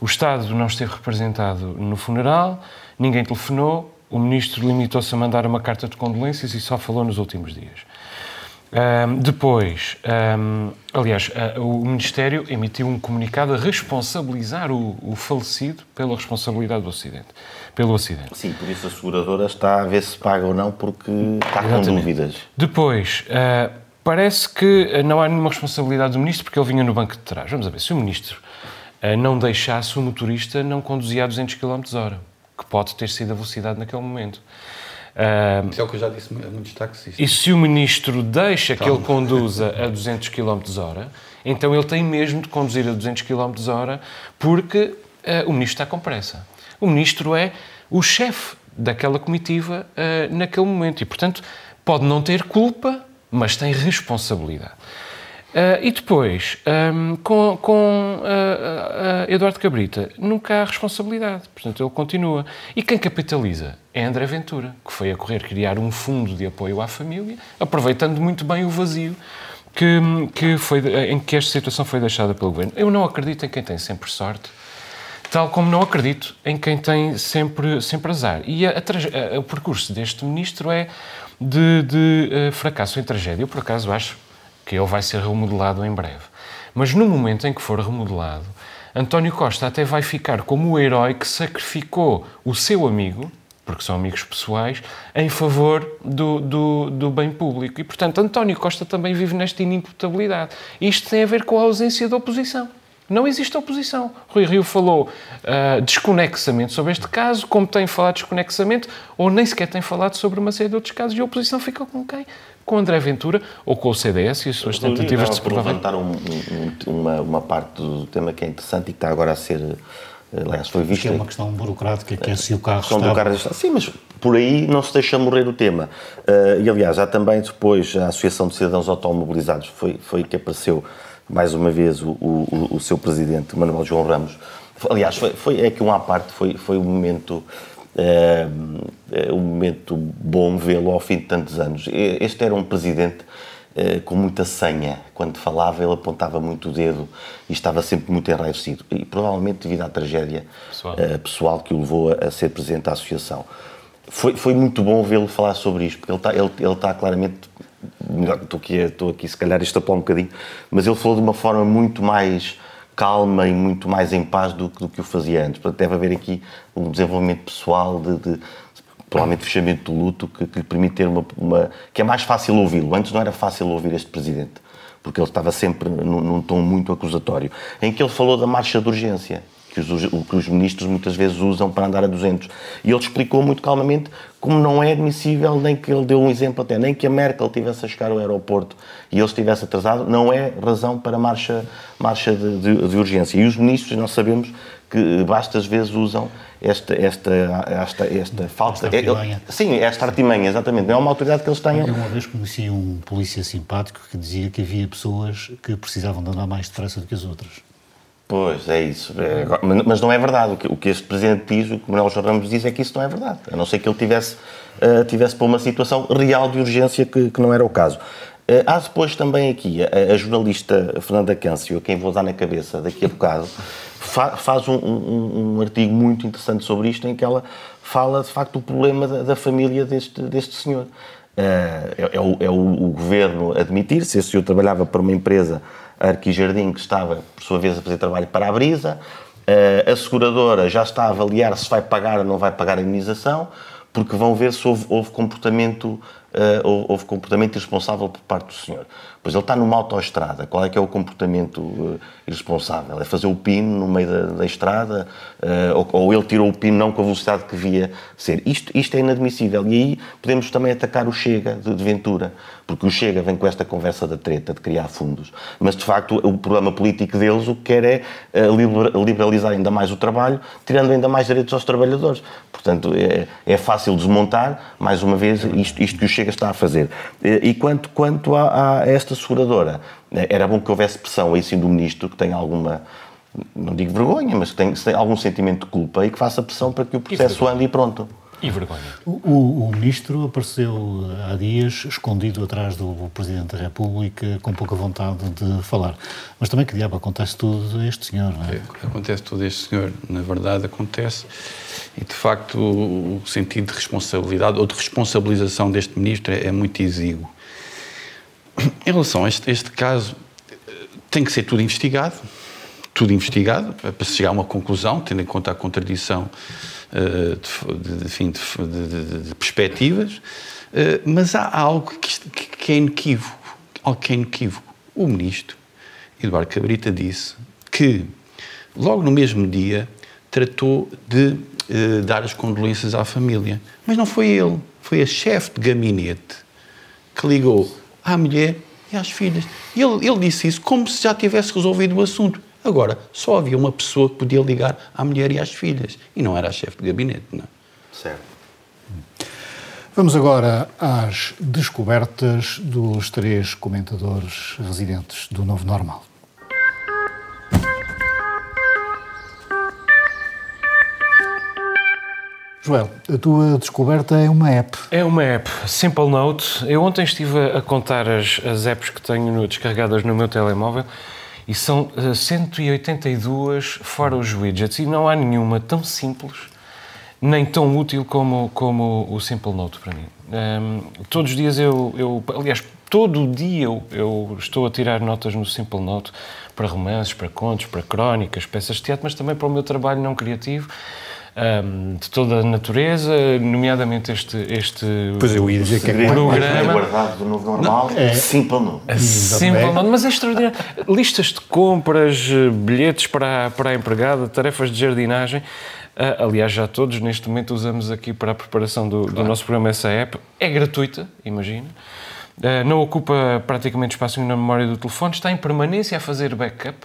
[SPEAKER 4] O Estado não esteve representado no funeral, ninguém telefonou, o ministro limitou-se a mandar uma carta de condolências e só falou nos últimos dias. Ahm, depois, ahm, aliás, ah, o Ministério emitiu um comunicado a responsabilizar o, o falecido pela responsabilidade do acidente, pelo acidente.
[SPEAKER 5] Sim, por isso a seguradora está a ver se paga ou não, porque está com
[SPEAKER 4] Exatamente.
[SPEAKER 5] dúvidas.
[SPEAKER 4] Depois, ah, parece que ah, não há nenhuma responsabilidade do ministro porque ele vinha no banco de trás. Vamos a ver, se o ministro não deixasse o motorista, não conduzia a 200 km hora, que pode ter sido a velocidade naquele momento. Ah,
[SPEAKER 3] Isso é o que eu já disse a muitos taxistas.
[SPEAKER 4] e se o ministro deixa que ele conduza a 200 km hora, então ele tem mesmo de conduzir a 200 km hora porque eh, o ministro está com pressa. O ministro é o chefe daquela comitiva eh, naquele momento e, portanto, pode não ter culpa, mas tem responsabilidade. Uh, e depois, um, com, com uh, uh, Eduardo Cabrita, nunca há responsabilidade. Portanto, ele continua. E quem capitaliza é André Ventura, que foi a correr criar um fundo de apoio à família, aproveitando muito bem o vazio que, que foi, em que esta situação foi deixada pelo governo. Eu não acredito em quem tem sempre sorte, tal como não acredito em quem tem sempre, sempre azar. E a, a, a, o percurso deste ministro é de, de fracasso em tragédia. Eu, por acaso, acho que ele vai ser remodelado em breve. Mas no momento em que for remodelado, António Costa até vai ficar como o herói que sacrificou o seu amigo, porque são amigos pessoais, em favor do, do, do, bem público. E, portanto, António Costa também vive nesta inimputabilidade. Isto tem a ver com a ausência de oposição. Não existe oposição. Rui Rio falou uh, desconexamente sobre este caso, como tem falado desconexamente, ou nem sequer tem falado sobre uma série de outros casos, e a oposição fica com quem? Com André Ventura ou com o CDS e as suas tentativas de se provar.
[SPEAKER 5] levantar um, um, uma, uma parte do tema que é interessante e que está agora a ser aliás, foi visto. Que
[SPEAKER 1] é uma questão burocrática, que é se o carro está... do
[SPEAKER 5] carro está... Sim, mas por aí não se deixa morrer o tema. Uh, e, aliás, já também depois a Associação de Cidadãos Automobilizados foi, foi que apareceu mais uma vez o, o, o seu presidente, Manuel João Ramos. Aliás, foi, foi é que um à parte foi, foi um momento é, um momento bom vê-lo ao fim de tantos anos. Este era um presidente é, com muita senha. Quando falava, ele apontava muito o dedo e estava sempre muito enraivecido. E provavelmente devido à tragédia pessoal, é, pessoal que o levou a, ser presidente da associação. Foi, foi muito bom vê-lo falar sobre isto, porque ele está, ele, ele está claramente estou aqui, estou aqui se calhar a extrapolar um bocadinho, mas ele falou de uma forma muito mais calma e muito mais em paz do, do que o fazia antes. Portanto, deve haver aqui um desenvolvimento pessoal de, de provavelmente fechamento do luto que, que lhe permite ter uma, uma que é mais fácil ouvi-lo. Antes não era fácil ouvir este presidente, porque ele estava sempre num, num tom muito acusatório, em que ele falou da marcha de urgência que os, que os ministros muitas vezes usam para andar a 200. E ele explicou muito calmamente como não é admissível, nem que ele deu um exemplo até, nem que a Merkel tivesse a chegar ao aeroporto e ele estivesse atrasado, não é razão para marcha, marcha de, de, de urgência. E os ministros, nós sabemos que bastas vezes usam esta, esta, esta, esta falta.
[SPEAKER 1] Esta artimanha.
[SPEAKER 5] É, sim, esta artimanha, exatamente. Não é uma autoridade que eles tenham.
[SPEAKER 1] Eu uma vez conheci um polícia simpático que dizia que havia pessoas que precisavam de andar mais depressa do que as outras.
[SPEAKER 5] Pois, é isso. É, mas não é verdade. O que, este Presidente diz, o que Manuel João Ramos diz, é que isso não é verdade. A não ser que ele tivesse, uh, tivesse para uma situação real de urgência que, que não era o caso. Uh, há depois também aqui a, a jornalista Fernanda Câncio, a quem vou dar na cabeça daqui a bocado, fa, faz um, um, um, artigo muito interessante sobre isto, em que ela fala, de facto, do problema da, da família deste, deste senhor. Uh, é, é, o, é o, o governo admitir-se, esse senhor trabalhava para uma empresa Arquijardim, que estava, por sua vez, a fazer trabalho para a Brisa. Eh, a seguradora já está a avaliar se vai pagar ou não vai pagar a indenização, porque vão ver se houve, houve comportamento uh, houve comportamento irresponsável por parte do senhor. Pois ele está numa autoestrada, qual é que é o comportamento uh, irresponsável? É fazer o pino no meio da, da estrada, uh, ou, ou, ele tirou o pino não com a velocidade que devia ser. Isto, isto é inadmissível. E aí podemos também atacar o Chega de, de Ventura, porque o Chega vem com esta conversa da treta, de criar fundos. Mas, de facto, o programa político deles o que quer é liberalizar ainda mais o trabalho, tirando ainda mais direitos aos trabalhadores. Portanto, é, é fácil desmontar, mais uma vez, isto, isto que o Chega está a fazer. E quanto, quanto a, a esta seguradora, era bom que houvesse pressão aí sim do Ministro, que tenha alguma, não digo vergonha, mas que tenha, tenha algum sentimento de culpa e que faça pressão para que o processo ande e pronto.
[SPEAKER 4] E vergonha.
[SPEAKER 1] O, o, ministro apareceu há dias escondido atrás do Presidente da República, com pouca vontade de falar. Mas também que diabo acontece tudo a este senhor, não é?
[SPEAKER 3] Acontece tudo a este senhor, na verdade acontece. E de facto o, o sentido de responsabilidade ou de responsabilização deste ministro é, é muito exíguo. Em relação a este, este caso, tem que ser tudo investigado, tudo investigado, para se chegar a uma conclusão, tendo em conta a contradição eh, de, de, de, de perspectivas, eh, mas há algo que, que é inequívoco, algo que é inequívoco. O ministro Eduardo Cabrita disse que, logo no mesmo dia, tratou de eh, dar as condolências à família. Mas não foi ele, foi a chefe de gabinete que ligou à mulher e às filhas. Ele, ele disse isso como se já tivesse resolvido o assunto. Agora, só havia uma pessoa que podia ligar à mulher e às filhas, e não era a chefe de gabinete, não.
[SPEAKER 5] Certo.
[SPEAKER 1] Vamos agora às descobertas dos três comentadores residentes do Novo Normal. Joel, a tua descoberta é uma app.
[SPEAKER 4] É uma app, Simple Note. Eu ontem estive a contar as, as apps que tenho descarregadas no meu telemóvel e são uh, 182 fora os widgets e não há nenhuma tão simples nem tão útil como, como o Simple Note para mim. Um, todos os dias eu, eu, aliás, todo o dia eu, eu, estou a tirar notas no Simple Note para romances, para contos, para crónicas, peças de teatro, mas também para o meu trabalho não criativo um, de toda a natureza, nomeadamente este, este
[SPEAKER 1] pois eu ia dizer que é
[SPEAKER 5] programa. guardado do novo normal, não, é Simple Note.
[SPEAKER 4] Simple Note, mas é extraordinário. Listas de compras, bilhetes para, para a empregada, tarefas de jardinagem. Uh, aliás, já todos neste momento usamos aqui para a preparação do, claro. do nosso programa essa app. É gratuita, imagina. Uh, não ocupa praticamente espaço na memória do telefone, está em permanência a fazer backup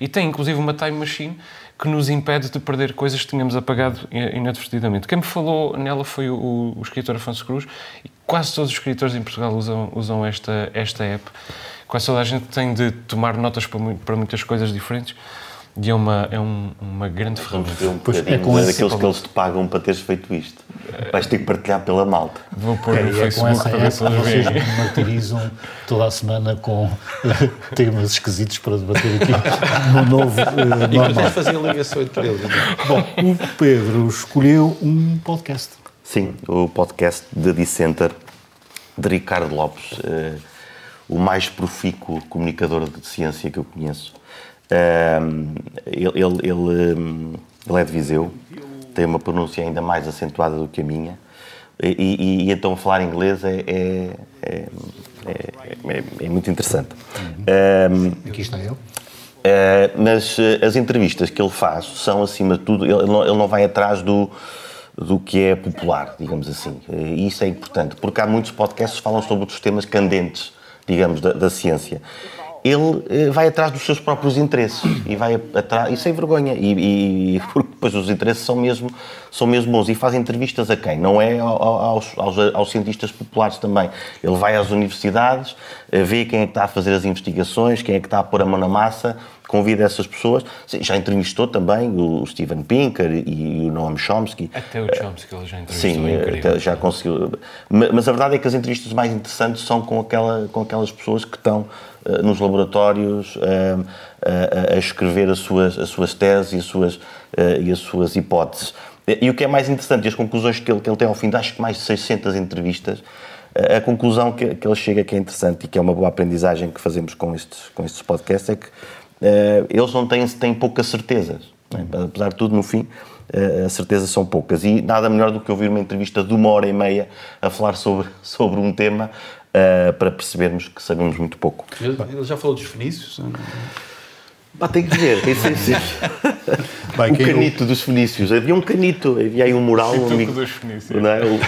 [SPEAKER 4] e tem inclusive uma time machine que nos impede de perder coisas que tínhamos apagado inadvertidamente. Quem me falou nela foi o, o escritor Afonso Cruz e quase todos os escritores em Portugal usam, usam esta, esta app. Quase toda a gente tem de tomar notas para, para muitas coisas diferentes. E é uma, é um, uma grande ferramenta.
[SPEAKER 5] Um pois é com daqueles que eles te pagam para teres feito isto. Vais ter que partilhar pela malta.
[SPEAKER 4] Vou pôr é, no é Facebook
[SPEAKER 1] com essa para ver vocês me martirizam toda a semana com temas esquisitos para debater aqui no novo uh,
[SPEAKER 3] normal. E fazer ligação entre eles. Então.
[SPEAKER 1] Bom, o Pedro escolheu um podcast.
[SPEAKER 5] Sim, o podcast da Dissenter, de Ricardo Lopes, uh, o mais profícuo comunicador de ciência que eu conheço ele, ele, ele, ele, é de Viseu, tem uma pronúncia ainda mais acentuada do que a minha, e, e, e então falar inglês é, é, é, é, é muito interessante.
[SPEAKER 1] Uhum. Um, Aqui está ele.
[SPEAKER 5] Uh, mas uh, as entrevistas que ele faz são, acima de tudo, ele não, ele não vai atrás do, do que é popular, digamos assim. E isso é importante, porque há muitos podcasts que falam sobre outros temas candentes, digamos, da, da ciência ele eh, vai atrás dos seus próprios interesses e vai atrás e sem vergonha e, e porque depois os interesses são mesmo são mesmo bons e faz entrevistas a quem não é aos, aos, aos cientistas populares também ele vai às universidades eh, vê quem é que está a fazer as investigações quem é que está a pôr a mão na massa convida essas pessoas. Já entrevistou também o Steven Pinker e, o Noam Chomsky.
[SPEAKER 4] Até o Chomsky ele já entrevistou.
[SPEAKER 5] Sim,
[SPEAKER 4] é
[SPEAKER 5] já conseguiu. Mas a verdade é que as entrevistas mais interessantes são com, aquela, com aquelas pessoas que estão nos laboratórios uh, uh, a escrever as suas, as suas teses e as suas, e as suas hipóteses. E o que é mais interessante, as conclusões que ele, que ele tem ao fim de acho que mais de 600 entrevistas, a conclusão que, que ele chega que é interessante e que é uma boa aprendizagem que fazemos com estes, com estes podcasts é que eles não têm, têm poucas certezas. Né? Apesar de tudo, no fim, as certezas são poucas. E nada melhor do que ouvir uma entrevista de uma hora e meia a falar sobre, sobre um tema uh, para percebermos que sabemos muito pouco.
[SPEAKER 3] Ele, ele já falou dos fenícios?
[SPEAKER 5] Bah, tem que ver, tem que ser. Bem, o canito eu... dos fenícios. Havia um canito, havia aí um mural. Um
[SPEAKER 4] amigo, dos fenícios.
[SPEAKER 5] Não é? o,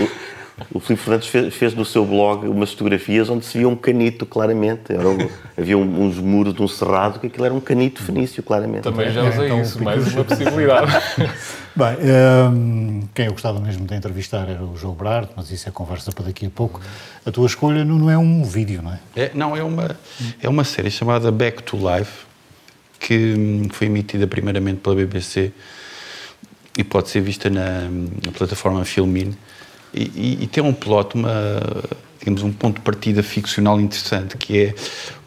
[SPEAKER 5] o, Filipe Fernandes fez, fez, no seu blog umas fotografias onde se via um canito, claramente. Era um, havia um, uns muros de um cerrado que aquilo era um canito fenício, claramente.
[SPEAKER 4] Também já usei então, isso, mais uma possibilidade.
[SPEAKER 1] Bem, um, quem eu gostava mesmo de entrevistar era o João Brard, mas isso é conversa para daqui a pouco. A tua escolha não, não é um vídeo, não é?
[SPEAKER 3] é? Não, é uma, é uma série chamada Back to Life, que hum, foi emitida primeiramente pela BBC e pode ser vista na, na plataforma Filmin e, e, tem um plot, uma, digamos, um ponto de partida ficcional interessante, que é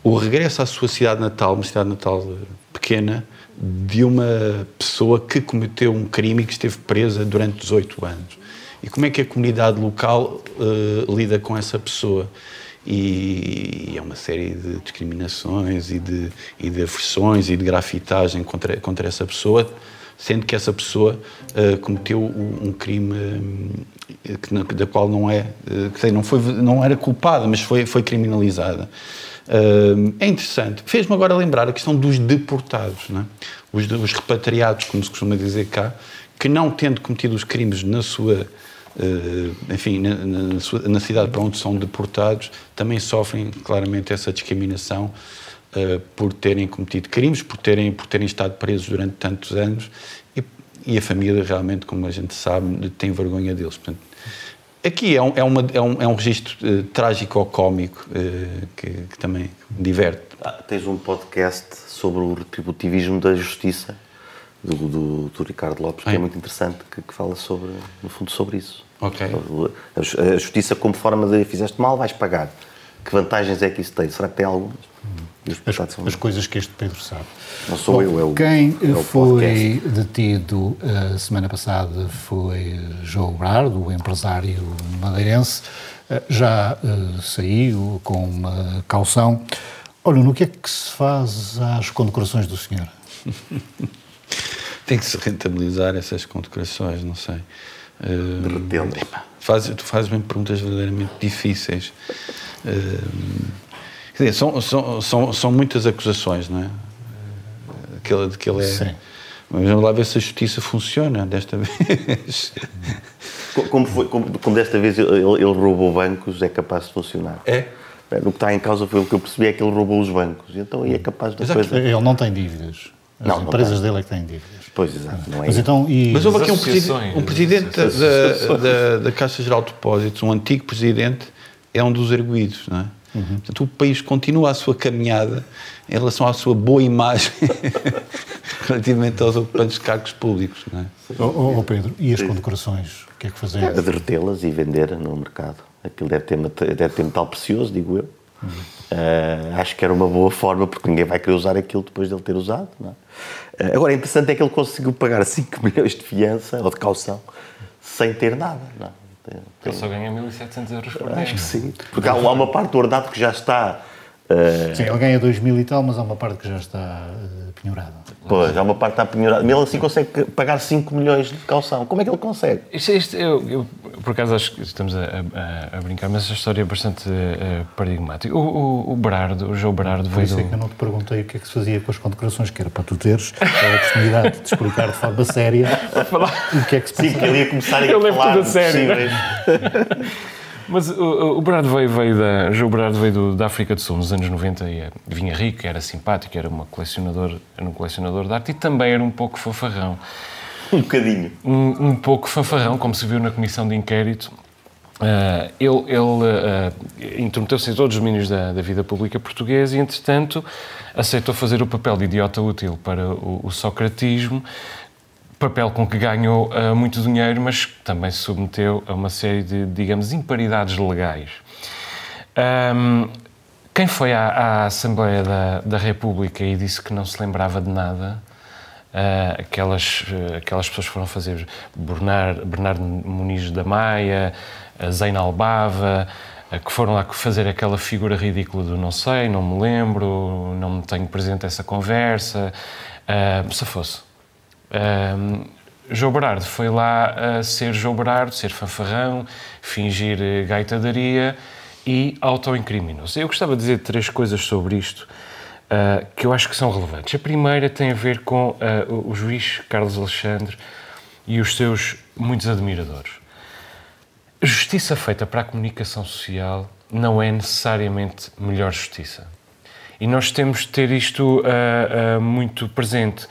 [SPEAKER 3] o regresso à sua cidade natal, uma cidade natal pequena, de uma pessoa que cometeu um crime e que esteve presa durante 18 anos. E como é que a comunidade local uh, lida com essa pessoa? E, é uma série de discriminações e de, e de aversões e de grafitagem contra, contra essa pessoa, sendo que essa pessoa uh, cometeu um crime um, que, da qual não é, uh, que não, foi, não era culpada, mas foi, foi criminalizada. Uh, é interessante. Fez-me agora lembrar a questão dos deportados, é? os, os, repatriados, como se costuma dizer cá, que não tendo cometido os crimes na sua, enfim, na, na, na cidade para onde são deportados, também sofrem claramente essa discriminação uh, por terem cometido crimes, por terem, por terem estado presos durante tantos anos e, a família realmente, como a gente sabe, tem vergonha deles. Portanto, Aqui é um, é uma, é um, é um registro uh, trágico ou cómico uh, que, que, também diverte.
[SPEAKER 5] Ah, tens um podcast sobre o retributivismo da justiça do, do, do Ricardo Lopes, que é, é muito interessante, que, que, fala sobre, no fundo sobre isso.
[SPEAKER 3] Ok.
[SPEAKER 5] A, a, justiça como forma de fizeste mal, vais pagar. Que vantagens é que isso tem? Será que tem algumas?
[SPEAKER 1] As, as, coisas que este Pedro sabe.
[SPEAKER 5] Não sou Bom, eu, é o
[SPEAKER 1] Quem
[SPEAKER 5] é o
[SPEAKER 1] foi podcast. detido a uh, semana passada foi João Brardo, o empresário madeirense. Uh, já uh, saiu com uma caução. Olha, no que é que se faz às condecorações do senhor?
[SPEAKER 3] Tem que se rentabilizar essas condecorações, não sei.
[SPEAKER 5] Uh.
[SPEAKER 3] Faz, tu fazes-me perguntas verdadeiramente difíceis. Uh, Quer dizer, são, são, são, são muitas acusações, não é? Aquela de que ele é. Sim. Mas vamos lá ver se a justiça funciona desta vez.
[SPEAKER 5] Como, foi, como, como desta vez ele, ele, roubou bancos, é capaz de funcionar.
[SPEAKER 3] É?
[SPEAKER 5] é? No que está em causa foi o que eu percebi é que ele roubou os bancos. Então aí é capaz de
[SPEAKER 1] coisa. Ele não tem dívidas. As não, empresas não dele é que têm dívidas.
[SPEAKER 5] Pois, exato. Não é
[SPEAKER 1] Mas, então, e...
[SPEAKER 3] Mas houve aqui um, preside um presidente da, da, da, Caixa Geral de Depósitos, um antigo presidente, é um dos arguídos, não é? Uhum. Portanto, o país continua a sua caminhada em relação à sua boa imagem relativamente aos ocupantes de cargos públicos. Não é?
[SPEAKER 1] oh, oh, Pedro, e as condecorações? O que é que fazemos?
[SPEAKER 5] É, derretê-las e vender no mercado. Aquilo deve ter, deve ter metal precioso, digo eu. Uhum. Uh, acho que era uma boa forma, porque ninguém vai querer usar aquilo depois de ele ter usado. Uh, agora, interessante é que ele conseguiu pagar 5 milhões de fiança ou de caução sem ter nada. Não é?
[SPEAKER 4] Ele só ganha 1.700 euros por mês.
[SPEAKER 5] Acho que sim. Porque há, uma parte do ordenado que já está.
[SPEAKER 1] Uh... Sim, ele ganha 2 mil e tal, mas há uma parte que já está uh, penhorada.
[SPEAKER 5] Pois, há uma parte que está penhorada. Ele assim consegue pagar 5 milhões de calção. Como é que ele consegue?
[SPEAKER 4] Isto, isto eu, eu, por acaso, acho que estamos a, a, a brincar, mas essa história é bastante uh, paradigmática. O, o, o Berardo, o João Berardo
[SPEAKER 1] veio. Por isso é que eu não te perguntei o que é que se fazia com as condecorações, que era para tu teres a oportunidade de explicar de forma séria o que é que se.
[SPEAKER 5] Sim, que ele ia começar a
[SPEAKER 4] eu
[SPEAKER 5] falar
[SPEAKER 4] tudo a sério. Mas o, o Berardo veio, veio da. João Berardo veio do, da África do Sul nos anos 90 e vinha rico, era simpático, era, uma colecionador, era um colecionador de arte e também era um pouco fanfarrão.
[SPEAKER 5] Um bocadinho.
[SPEAKER 4] Um, um pouco fanfarrão, como se viu na comissão de inquérito. Uh, ele ele uh, intrometeu-se em todos os domínios da, da, vida pública portuguesa e, entretanto, aceitou fazer o papel de idiota útil para o, o socratismo papel com que ganhou uh, muito dinheiro, mas também se submeteu a uma série de, digamos, imparidades legais. Um, quem foi à, à Assembleia da, da, República e disse que não se lembrava de nada, uh, aquelas, uh, aquelas pessoas foram fazer Bernard, Bernardo Muniz da Maia, Zain Albava, que foram lá fazer aquela figura ridícula do não sei, não me lembro, não me tenho presente essa conversa, se fosse. Um, João Berardo foi lá a ser João Berardo, ser fanfarrão, fingir eh, gaitadaria e auto-incriminou-se. Eu gostava de dizer três coisas sobre isto uh, que eu acho que são relevantes. A primeira tem a ver com uh, o juiz Carlos Alexandre e os seus muitos admiradores. Justiça feita para a comunicação social não é necessariamente melhor justiça. E nós temos de ter isto uh, muito presente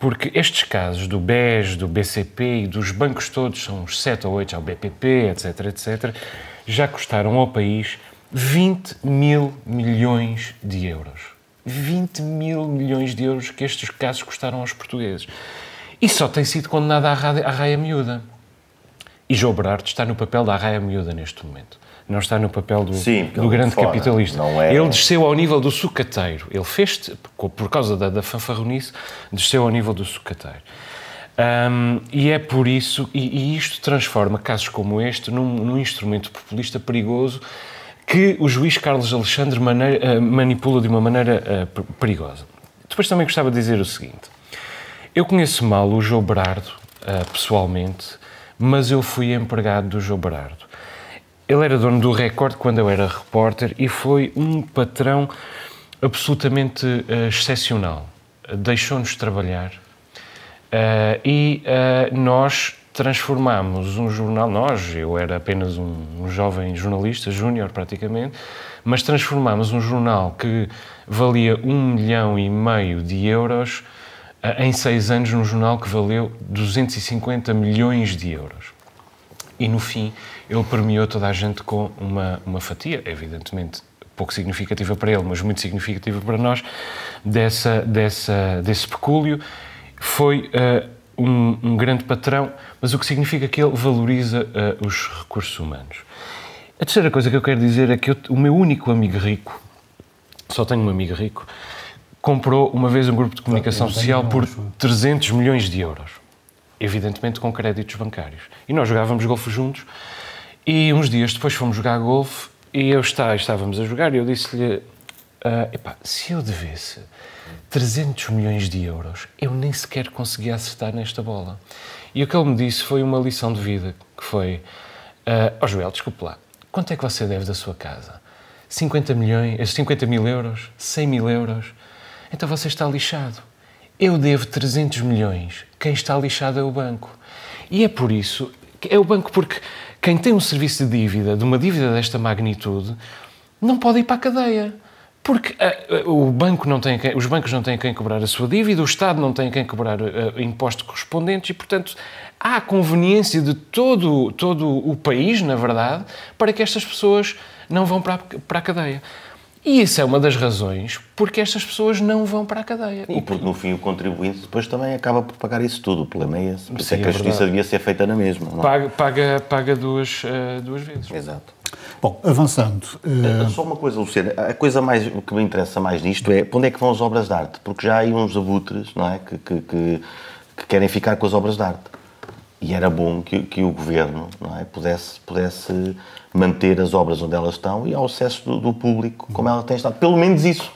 [SPEAKER 4] porque estes casos do BES, do BCP e dos bancos todos, são uns 7 ou 8, ao BPP, etc, etc, já custaram ao país 20 mil milhões de euros. 20 mil milhões de euros que estes casos custaram aos portugueses. E só tem sido raia, à raia miúda. E João Berardo está no papel da raia miúda neste momento não está no papel do, Sim, do grande fora, capitalista. É... Ele desceu ao nível do sucateiro. Ele fez, por causa da, da fanfarronice, desceu ao nível do sucateiro. Um, e é por isso, e, e, isto transforma casos como este num, num, instrumento populista perigoso que o juiz Carlos Alexandre maneira, uh, manipula de uma maneira uh, perigosa. Depois também gostava de dizer o seguinte: eu conheço mal o João Berardo, uh, pessoalmente, mas eu fui empregado do João Berardo. Ele era dono do Record quando eu era repórter e foi um patrão absolutamente uh, excepcional. Deixou-nos trabalhar uh, e uh, nós transformámos um jornal, nós, eu era apenas um, um jovem jornalista, júnior praticamente, mas transformámos um jornal que valia um milhão e meio de euros em seis anos num jornal que valeu 250 milhões de euros. E no fim ele premiou toda a gente com uma, uma fatia, evidentemente pouco significativa para ele, mas muito significativa para nós, dessa, dessa, desse pecúlio. Foi uh, um, um, grande patrão, mas o que significa que ele valoriza uh, os recursos humanos. A terceira coisa que eu quero dizer é que eu, o meu único amigo rico, só tenho um amigo rico, comprou uma vez um grupo de comunicação social por 300 milhões de euros. Evidentemente com créditos bancários. E nós jogávamos golfe juntos e uns dias depois fomos jogar golfe e eu está, estávamos a jogar e eu disse-lhe, uh, epá, se eu devesse 300 milhões de euros, eu nem sequer conseguia acertar nesta bola. E o que ele me disse foi uma lição de vida, que foi, uh, oh Joel, desculpe lá, Quanto é que você deve da sua casa? 50 milhões, 50 mil euros? 100 mil euros? Então você está lixado. Eu devo 300 milhões. Quem está lixado é o banco. E é por isso, é o banco porque quem tem um serviço de dívida, de uma dívida desta magnitude, não pode ir para a cadeia. Porque uh, o banco não tem quem, os bancos não têm quem cobrar a sua dívida, o Estado não tem quem cobrar uh, impostos correspondentes e, portanto, há conveniência de todo, todo o país, na verdade, para que estas pessoas não vão para a, para a cadeia. E isso é uma das razões porque estas pessoas não vão para a cadeia.
[SPEAKER 5] E porque, no fim, o contribuinte depois também acaba por pagar isso tudo. O problema é esse. Por isso é que a justiça devia ser feita na mesma. Não?
[SPEAKER 4] É? Paga, paga, paga duas, uh, duas vezes.
[SPEAKER 5] Exato.
[SPEAKER 1] Bom, avançando.
[SPEAKER 5] Uh... Só uma coisa, Luciana. A coisa mais, que me interessa mais nisto é para onde é que vão as obras de arte? Porque já há aí uns abutres não é? que, que, que, que querem ficar com as obras de arte e era bom que, que o governo é, pudesse, pudesse manter as obras onde elas estão e ao acesso do, do público como ela tem estado. Pelo menos isso.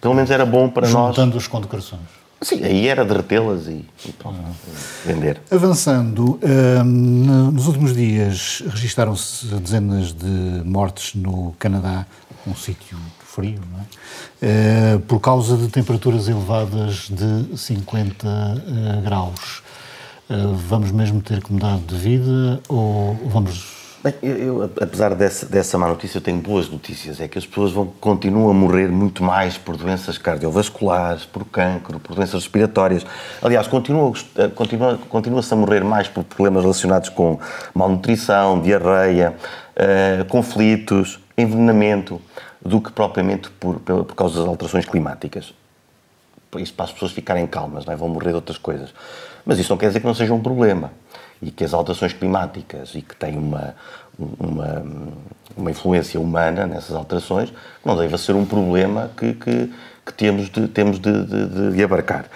[SPEAKER 5] Pelo menos era bom para
[SPEAKER 1] Juntando
[SPEAKER 5] nós.
[SPEAKER 1] Juntando as condecorações.
[SPEAKER 5] Sim, aí era derretê-las e, e pronto, vender.
[SPEAKER 1] Avançando, hum, nos últimos dias registaram-se dezenas de mortes no Canadá, um sítio frio, não é? Uh, por causa de temperaturas elevadas de 50 uh, graus. Eh, vamos mesmo ter que mudar de vida ou vamos
[SPEAKER 5] Bem, eu, apesar dessa, dessa má notícia, eu tenho boas notícias. É que as pessoas vão, continuam a morrer muito mais por doenças cardiovasculares, por cancro, por doenças respiratórias. Aliás, continua-se continua, continua a morrer mais por problemas relacionados com malnutrição, diarreia, uh, conflitos, envenenamento, do que propriamente por, por causa das alterações climáticas. Isso para as pessoas ficarem calmas, não é? vão morrer de outras coisas. Mas isso não quer dizer que não seja um problema e que as alterações climáticas e que têm uma, uma, uma influência humana nessas alterações não deve ser um problema que, que, que temos, de, temos de, de, de abarcar.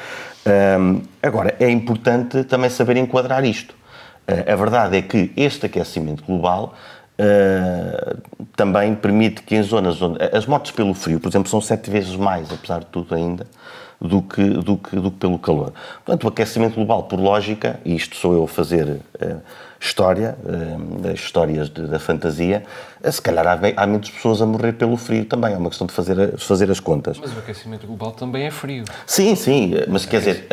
[SPEAKER 5] Agora, é importante também saber enquadrar isto. Uh, a verdade é que este aquecimento global uh, também permite que em zonas onde. As mortes pelo frio, por exemplo, são sete vezes mais, apesar de tudo ainda, do que, do que, do que pelo calor. Portanto, o aquecimento global, por lógica, e isto sou eu a fazer uh, história, uh, das histórias de, da fantasia, uh, se calhar há, há menos pessoas a morrer pelo frio também, é uma questão de fazer, fazer as contas.
[SPEAKER 4] Mas o aquecimento global também é frio.
[SPEAKER 5] Sim, sim, mas quer dizer,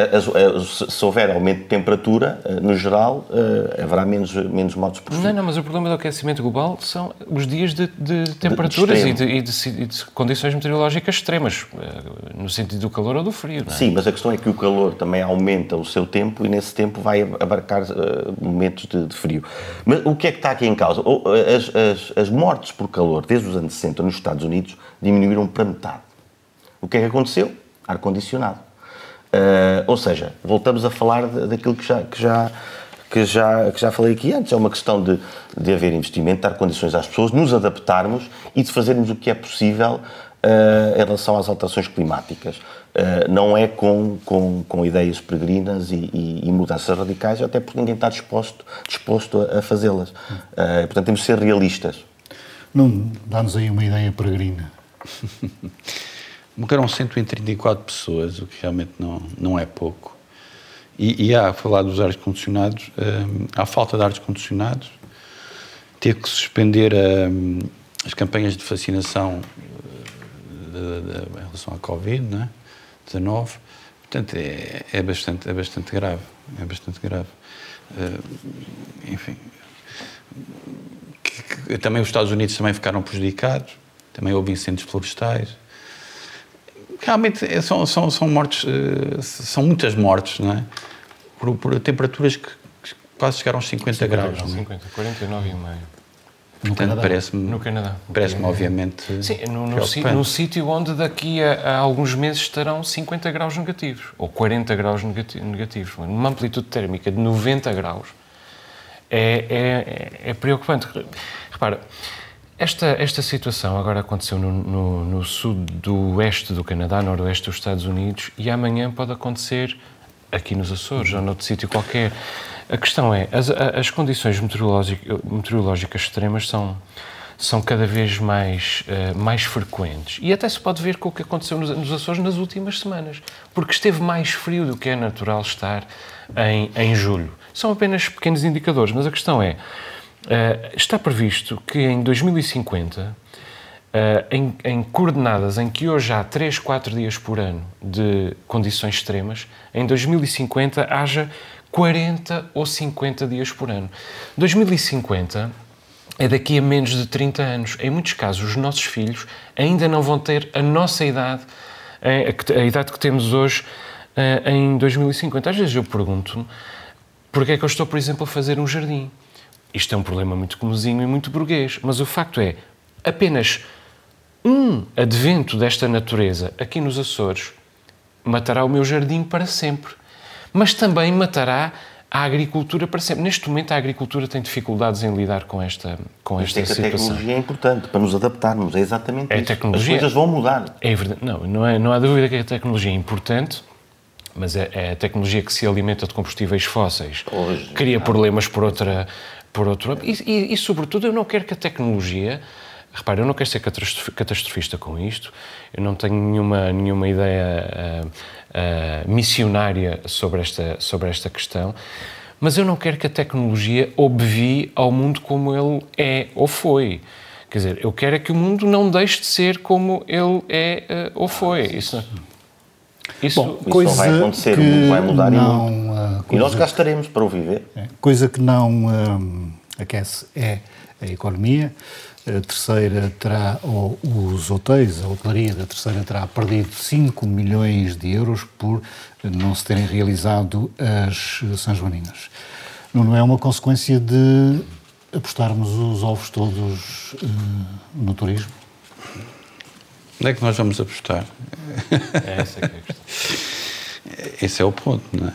[SPEAKER 5] se houver aumento de temperatura, no geral, haverá menos, menos mortes por frio.
[SPEAKER 4] Não, não, mas o problema do aquecimento global são os dias de, de temperaturas de, e, de, e, de, condições meteorológicas extremas, no sentido do calor ou do frio, é?
[SPEAKER 5] Sim, mas a questão é que o calor também aumenta o seu tempo e nesse tempo vai abarcar momentos de, de, frio. Mas o que é que está aqui em causa? As, as, as, mortes por calor desde os anos 60 nos Estados Unidos diminuíram para metade. O que é que aconteceu? Ar-condicionado. Uh, ou seja, voltamos a falar daquilo que já, que, já, que, já, que já falei aqui antes. É uma questão de, de haver investimento, dar condições às pessoas, nos adaptarmos e de fazermos o que é possível uh, em relação às alterações climáticas. Uh, não é com, com, com ideias peregrinas e, e, e, mudanças radicais, até porque ninguém está disposto, disposto a, a fazê-las. Uh, portanto, temos de ser realistas.
[SPEAKER 1] Não dá-nos aí uma ideia peregrina.
[SPEAKER 3] Morreram 134 pessoas, o que realmente não, não é pouco. E, e há a falar dos ar condicionados, um, há falta de ar condicionados, teve que suspender um, as campanhas de vacinação de, de, em relação à Covid, não é? 19. Portanto, é, é, bastante, é bastante grave. É bastante grave. Uh, enfim. Que, que, também os Estados Unidos também ficaram prejudicados. Também houve incêndios florestais. Realmente é, são, são, são mortes, uh, são muitas mortes, não é? Por, por temperaturas que, quase chegar aos 50, graus. não é?
[SPEAKER 4] 50, 49,5.
[SPEAKER 3] Portanto, parece-me,
[SPEAKER 4] No Canadá.
[SPEAKER 3] parece-me obviamente
[SPEAKER 4] Sim, no, no, num sítio onde daqui a, a alguns meses estarão 50 graus negativos, ou 40 graus negati- negativos, numa amplitude térmica de 90 graus, é, é, é preocupante. Repara, esta, esta situação agora aconteceu no, no, no sul do oeste do Canadá, noroeste dos Estados Unidos, e amanhã pode acontecer aqui nos Açores ou noutro sítio qualquer. A questão é, as, as condições meteorológica- meteorológicas extremas são, são cada vez mais, eh, mais frequentes. E até se pode ver com o que aconteceu nos, nos Açores nas últimas semanas, porque esteve mais frio do que é natural estar em, em julho. São apenas pequenos indicadores, mas a questão é, eh, está previsto que em 2050 Uh, em, em coordenadas em que hoje há 3, 4 dias por ano de condições extremas, em 2050 haja 40 ou 50 dias por ano. 2050 é daqui a menos de 30 anos. Em muitos casos, os nossos filhos ainda não vão ter a nossa idade, eh, a, idade que temos hoje, eh, em 2050. Às vezes eu pergunto-me porque é que eu estou, por exemplo, a fazer um jardim. Isto é um problema muito comozinho e muito burguês, mas o facto é, apenas um advento desta natureza aqui nos Açores matará o meu jardim para sempre, mas também matará a agricultura para sempre. Neste momento, a agricultura tem dificuldades em lidar com esta, com esta
[SPEAKER 5] é que a
[SPEAKER 4] situação.
[SPEAKER 5] tecnologia é importante para nos adaptarmos, é exatamente
[SPEAKER 4] É
[SPEAKER 5] isso.
[SPEAKER 4] tecnologia.
[SPEAKER 5] As coisas vão mudar.
[SPEAKER 4] É verdade. Não, não, é, não há dúvida que a tecnologia é importante, mas é, é a tecnologia que se alimenta de combustíveis fósseis
[SPEAKER 5] Hoje,
[SPEAKER 4] cria problemas por outra. Por outro, e, e, e, sobretudo, eu não quero que a tecnologia. Repare, eu não quero ser catastrof- catastrofista com isto, eu não tenho nenhuma, nenhuma ideia ah, ah, missionária sobre esta, sobre esta questão, mas eu não quero que a tecnologia obvie ao mundo como ele é ou foi. Quer dizer, eu quero é que o mundo não deixe de ser como ele é ah, ou foi. Isso, isso,
[SPEAKER 1] Bom,
[SPEAKER 5] Isso
[SPEAKER 1] coisa
[SPEAKER 5] vai acontecer,
[SPEAKER 1] que
[SPEAKER 5] o mundo vai mudar e
[SPEAKER 1] não,
[SPEAKER 5] muito.
[SPEAKER 1] ah,
[SPEAKER 5] E nós estaremos para o viver.
[SPEAKER 1] É, Coisa que não hum, aquece é a economia. A terceira terá, ou os hotéis, a hotelaria da terceira terá perdido 5 milhões de euros por não se terem realizado as São Joaninas. Não é uma consequência de apostarmos os ovos todos hum, no turismo?
[SPEAKER 3] Onde é que nós vamos apostar?
[SPEAKER 4] é essa que é a questão.
[SPEAKER 3] Esse é o ponto, não é?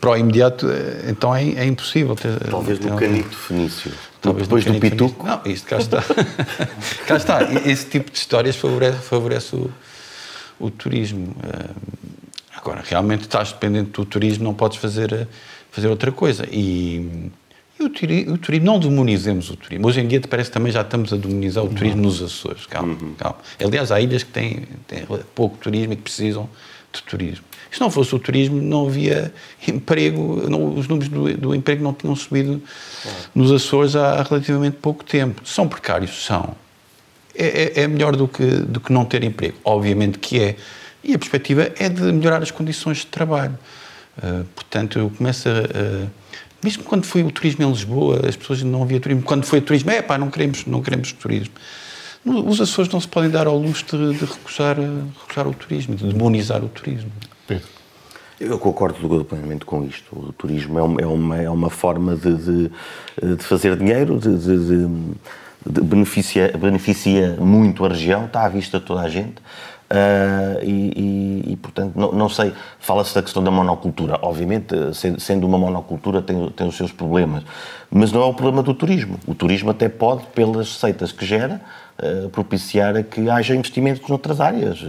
[SPEAKER 3] Para o imediato, eh, então é, é impossível ter.
[SPEAKER 5] Talvez
[SPEAKER 3] ter
[SPEAKER 5] no canito fenício.
[SPEAKER 3] Talvez
[SPEAKER 5] Depois do pituco.
[SPEAKER 3] Não, isto cá está. cá está. Esse tipo de histórias favorece, favorece o, o turismo. Agora, realmente estás dependente do turismo, não podes fazer, eh, fazer outra coisa. E, e o, turi- o turismo, não demonizemos o turismo. Hoje em dia parece que também já estamos a demonizar o turismo nos Açores. Calma, calma. Aliás, há ilhas que têm, têm pouco turismo e que precisam de turismo. Se não fosse o turismo, não havia emprego, não- os números do, do emprego não tinham subido nos Açores há relativamente pouco tempo. São precários? São. É, é- é melhor do que, do que não ter emprego. Obviamente que é. E a perspectiva é de melhorar as condições de trabalho. Uh, portanto, eu começo a. a- mesmo quando foi o turismo em Lisboa, as pessoas não havia turismo. Quando foi o turismo, é pá, não queremos, não queremos turismo. Os Açores não se podem dar ao luxo de, de recusar, uh, recusar o turismo, de demonizar o turismo.
[SPEAKER 1] Pedro.
[SPEAKER 5] Eu concordo plenamente com isto. O turismo é uma, é uma, é uma forma de, de, de fazer dinheiro, de- de beneficia, beneficia muito a região, está à vista de toda a gente. Ah, e, e- e, portanto, não, não sei, fala-se da questão da monocultura. Obviamente, sendo, uma monocultura, tem, tem os seus problemas. Mas não é o problema do turismo. O turismo até pode, pelas receitas que gera, ah, propiciar que haja investimentos noutras áreas.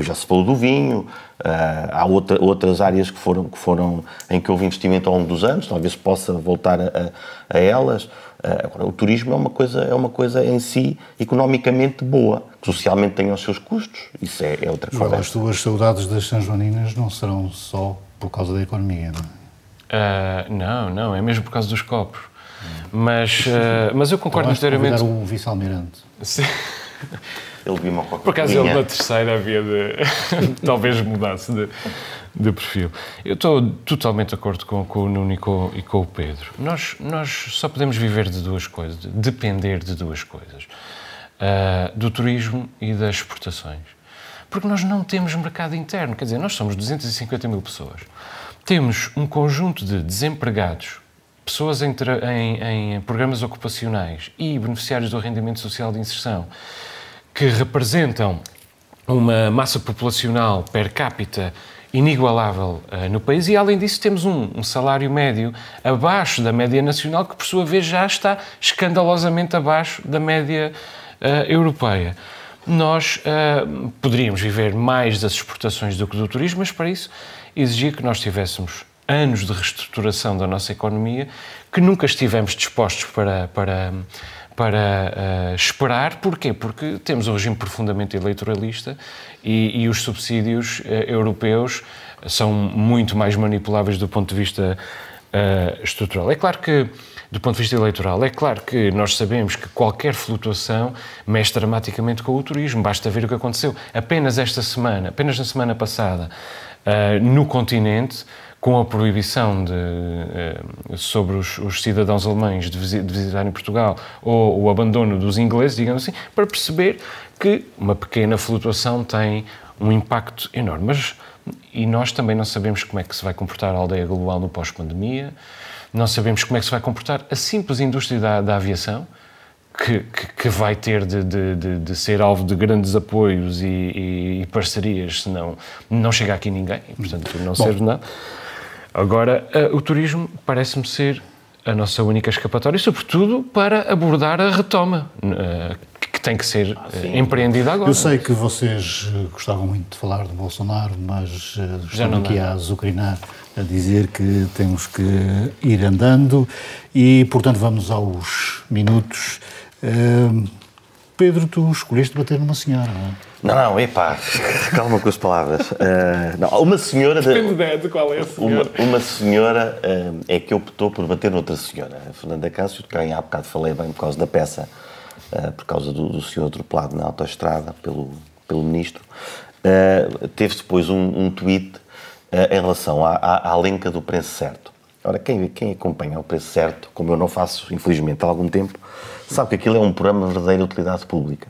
[SPEAKER 5] Já se falou do vinho, ah, há outra- outras áreas que foram, que foram em que houve investimento ao longo dos anos, talvez possa voltar a- a elas. Ah, agora, o turismo é uma, coisa, é uma coisa em si economicamente boa, que socialmente tem os seus custos, isso é, é outra
[SPEAKER 1] Agora,
[SPEAKER 5] coisa.
[SPEAKER 1] as tuas saudades das São Joaninas não serão só por causa da economia, não é?
[SPEAKER 4] Ah, não, não, é mesmo por causa dos copos. Mas, ah, mas eu concordo inteiramente.
[SPEAKER 1] o vice-almirante.
[SPEAKER 4] Sim.
[SPEAKER 5] Ele viu uma
[SPEAKER 4] Por acaso ele na terceira havia de. talvez mudasse de, de perfil. Eu estou totalmente de acordo com, com o Nuno e com, e com o Pedro. Nós, nós só podemos viver de duas coisas, de depender de duas coisas: Ah, do turismo e das exportações. Porque nós não temos mercado interno, quer dizer, nós somos 250 mil pessoas. temos um conjunto de desempregados, pessoas em, em, em programas ocupacionais e beneficiários do rendimento social de inserção que representam uma massa populacional per capita inigualável uh, no país e, além disso, temos um, um, salário médio abaixo da média nacional, que, por sua vez, já está escandalosamente abaixo da média uh, europeia. Nós uh, poderíamos viver mais das exportações do que do turismo, mas para isso exigia que nós tivéssemos anos de reestruturação da nossa economia que nunca estivemos dispostos para, para, para uh, esperar. Porquê? Porque temos um regime profundamente eleitoralista e, e os subsídios uh, europeus são muito mais manipuláveis do ponto de vista uh, estrutural. É claro que, do ponto de vista eleitoral, é claro que nós sabemos que qualquer flutuação mexe dramaticamente com o turismo. Basta ver o que aconteceu apenas esta semana, apenas na semana passada, no continente com a proibição de, eh, sobre os, os, cidadãos alemães de, visitarem Portugal ou o abandono dos ingleses, digamos assim, para perceber que uma pequena flutuação tem um impacto enorme. Mas, e nós também não sabemos como é que se vai comportar a aldeia global no pós-pandemia, não sabemos como é que se vai comportar a simples indústria da, da aviação, que, que, que, vai ter de, de, de, ser alvo de grandes apoios e, e, e parcerias, senão não chega aqui ninguém, portanto não serve nada. Agora, uh, o turismo parece-me ser a nossa única escapatória, sobretudo para abordar a retoma, uh, que tem que ser ah, empreendida agora.
[SPEAKER 1] Eu sei que vocês gostavam muito de falar do Bolsonaro, mas uh, estão aqui dá. a azucrinar, a dizer que temos que ir andando e, portanto, vamos aos minutos. Uh, Pedro, tu escolheste bater numa senhora, não é?
[SPEAKER 5] Não, não, epá, calma com as palavras. Uh, não, uma senhora.
[SPEAKER 4] Depende de, de qual é a senhora.
[SPEAKER 5] Uma, uma senhora uh, é que optou por bater noutra senhora. A Fernanda Cássio, de quem há bocado falei bem por causa da peça, uh, por causa do, do senhor atropelado na autoestrada pelo, pelo ministro, teve depois um, um tweet em relação à, à, à lenca do preço certo. Ora, quem, quem acompanha o preço certo, como eu não faço, infelizmente, há algum tempo, sabe que aquilo é um programa de verdadeira utilidade pública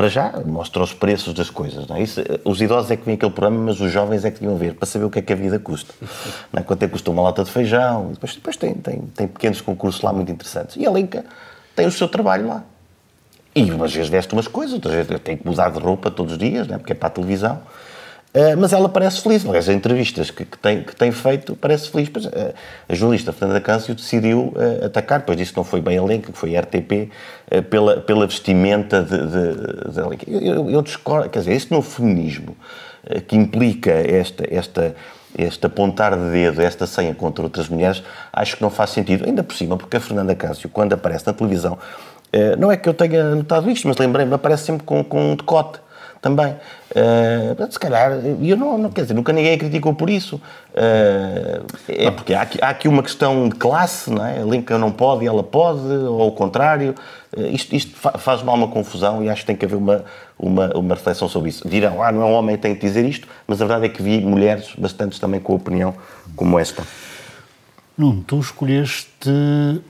[SPEAKER 5] para já, mostra os preços das coisas. Não é? Isso, os idosos é que vêm aquele programa, mas os jovens é que deviam ver, para saber o que é que a vida custa. Não é? Quanto é que custa uma lata de feijão. Depois, depois tem, tem, tem pequenos concursos lá muito interessantes. E a Linca tem o seu trabalho lá. E umas vezes veste umas coisas, outras vezes tem que mudar de roupa todos os dias, não é? porque é para a televisão. Uh, mas ela parece feliz. As entrevistas que, que, tem, que tem feito, parece feliz. Pois, uh, a jornalista Fernanda Câncio decidiu uh, atacar, depois disse que não foi bem a que foi a RTP, pela, pela vestimenta de Lenca. Eu, eu, eu, discordo, quer dizer, este novo feminismo que implica esta, esta, este apontar de dedo, esta senha contra outras mulheres, acho que não faz sentido. Ainda por cima, porque a Fernanda Câncio, quando aparece na televisão, não é que eu tenha notado isto, mas lembrei-me, aparece sempre com, com um decote também. Uh, se calhar, eu não, não, quer dizer, nunca ninguém a criticou por isso. Uh, é porque há aqui, há aqui, uma questão de classe, não é? A Lincoln não pode e ela pode, ou ao contrário. Uh, isto, isto faz mal uma confusão e acho que tem que haver uma, uma, uma reflexão sobre isso. Dirão, ah, não é um homem que tem que dizer isto, mas a verdade é que vi mulheres bastantes também com opinião como esta.
[SPEAKER 1] Nuno, tu escolheste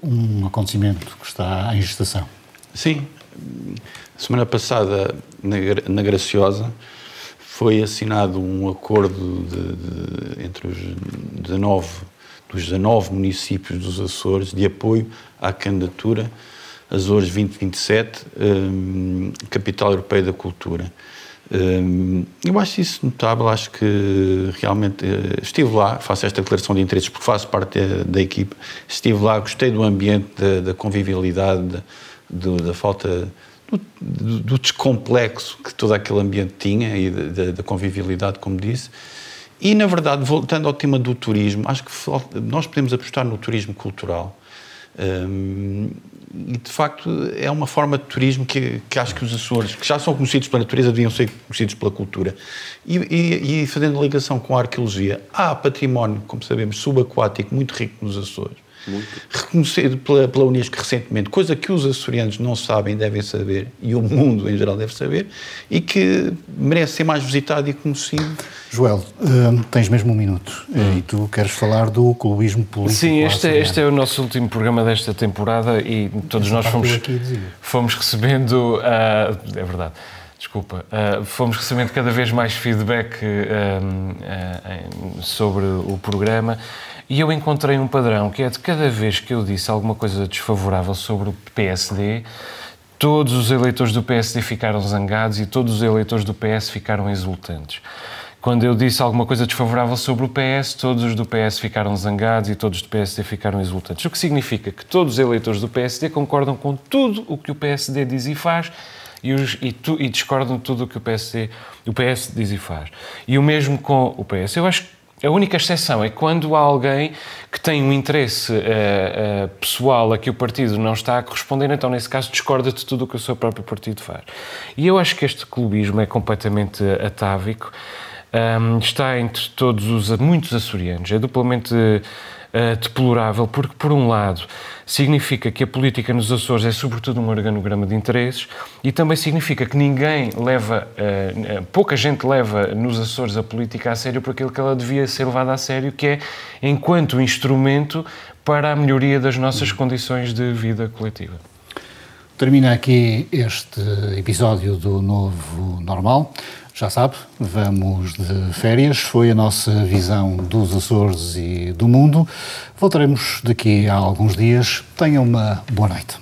[SPEAKER 1] um acontecimento que está em gestação.
[SPEAKER 3] Sim, Semana passada, na, na Graciosa, foi assinado um acordo de, de, entre os 19, dos 19 municípios dos Açores de apoio à candidatura Açores 2027, um, Capital Europeia da Cultura. Um, eu acho isso notável, acho que realmente uh, estive lá, faço esta declaração de interesses porque faço parte da, da equipe, estive lá, gostei do ambiente, da, da convivialidade, da, da falta do, do, descomplexo que todo aquele ambiente tinha e da convivialidade, como disse. E, na verdade, voltando ao tema do turismo, acho que nós podemos apostar no turismo cultural. Um, e, de facto, é uma forma de turismo que, que acho que os Açores, que já são conhecidos pela natureza, deviam ser conhecidos pela cultura. E, e, e fazendo ligação com a arqueologia, há património, como sabemos, subaquático muito rico nos Açores muito. Reconhecido pela, pela Unesco recentemente, coisa que os açorianos não sabem, devem saber, e o mundo em geral deve saber, e que merece ser mais visitado e conhecido.
[SPEAKER 1] Joel, hum, tens mesmo um minuto hum. e tu queres falar do clubismo político.
[SPEAKER 4] Sim, este, é, este é o nosso último programa desta temporada e todos Essa nós fomos, fomos recebendo. Uh, é verdade Desculpa, uh, fomos recebendo cada vez mais feedback uh, sobre o programa e eu encontrei um padrão que é de cada vez que eu disse alguma coisa desfavorável sobre o PSD, todos os eleitores do PSD ficaram zangados e todos os eleitores do PS ficaram exultantes. Quando eu disse alguma coisa desfavorável sobre o PS, todos os do PS ficaram zangados e todos do PSD ficaram exultantes. O que significa que todos os eleitores do PSD concordam com tudo o que o PSD diz e faz e, os, e, tu, e discordam tudo o que o o PS diz e faz. E o mesmo com o PS. Eu acho que a única exceção é quando há alguém que tem um interesse uh, uh, pessoal a que o partido não está a corresponder, então nesse caso discorda de tudo o que o seu próprio partido faz. E eu acho que este clubismo é completamente atávico um, está entre todos os muitos açorianos. É duplamente uh, deplorável, porque, por um lado, significa que a política nos Açores é sobretudo um organograma de interesses e também significa que ninguém leva, uh, pouca gente leva nos Açores a política a sério por aquilo que ela devia ser levada a sério, que é enquanto instrumento para a melhoria das nossas condições de vida coletiva.
[SPEAKER 1] Termina aqui este episódio do Novo Normal. Já sabe, vamos de férias. Foi a nossa visão dos Açores e do mundo. Voltaremos daqui a alguns dias. Tenha uma boa noite.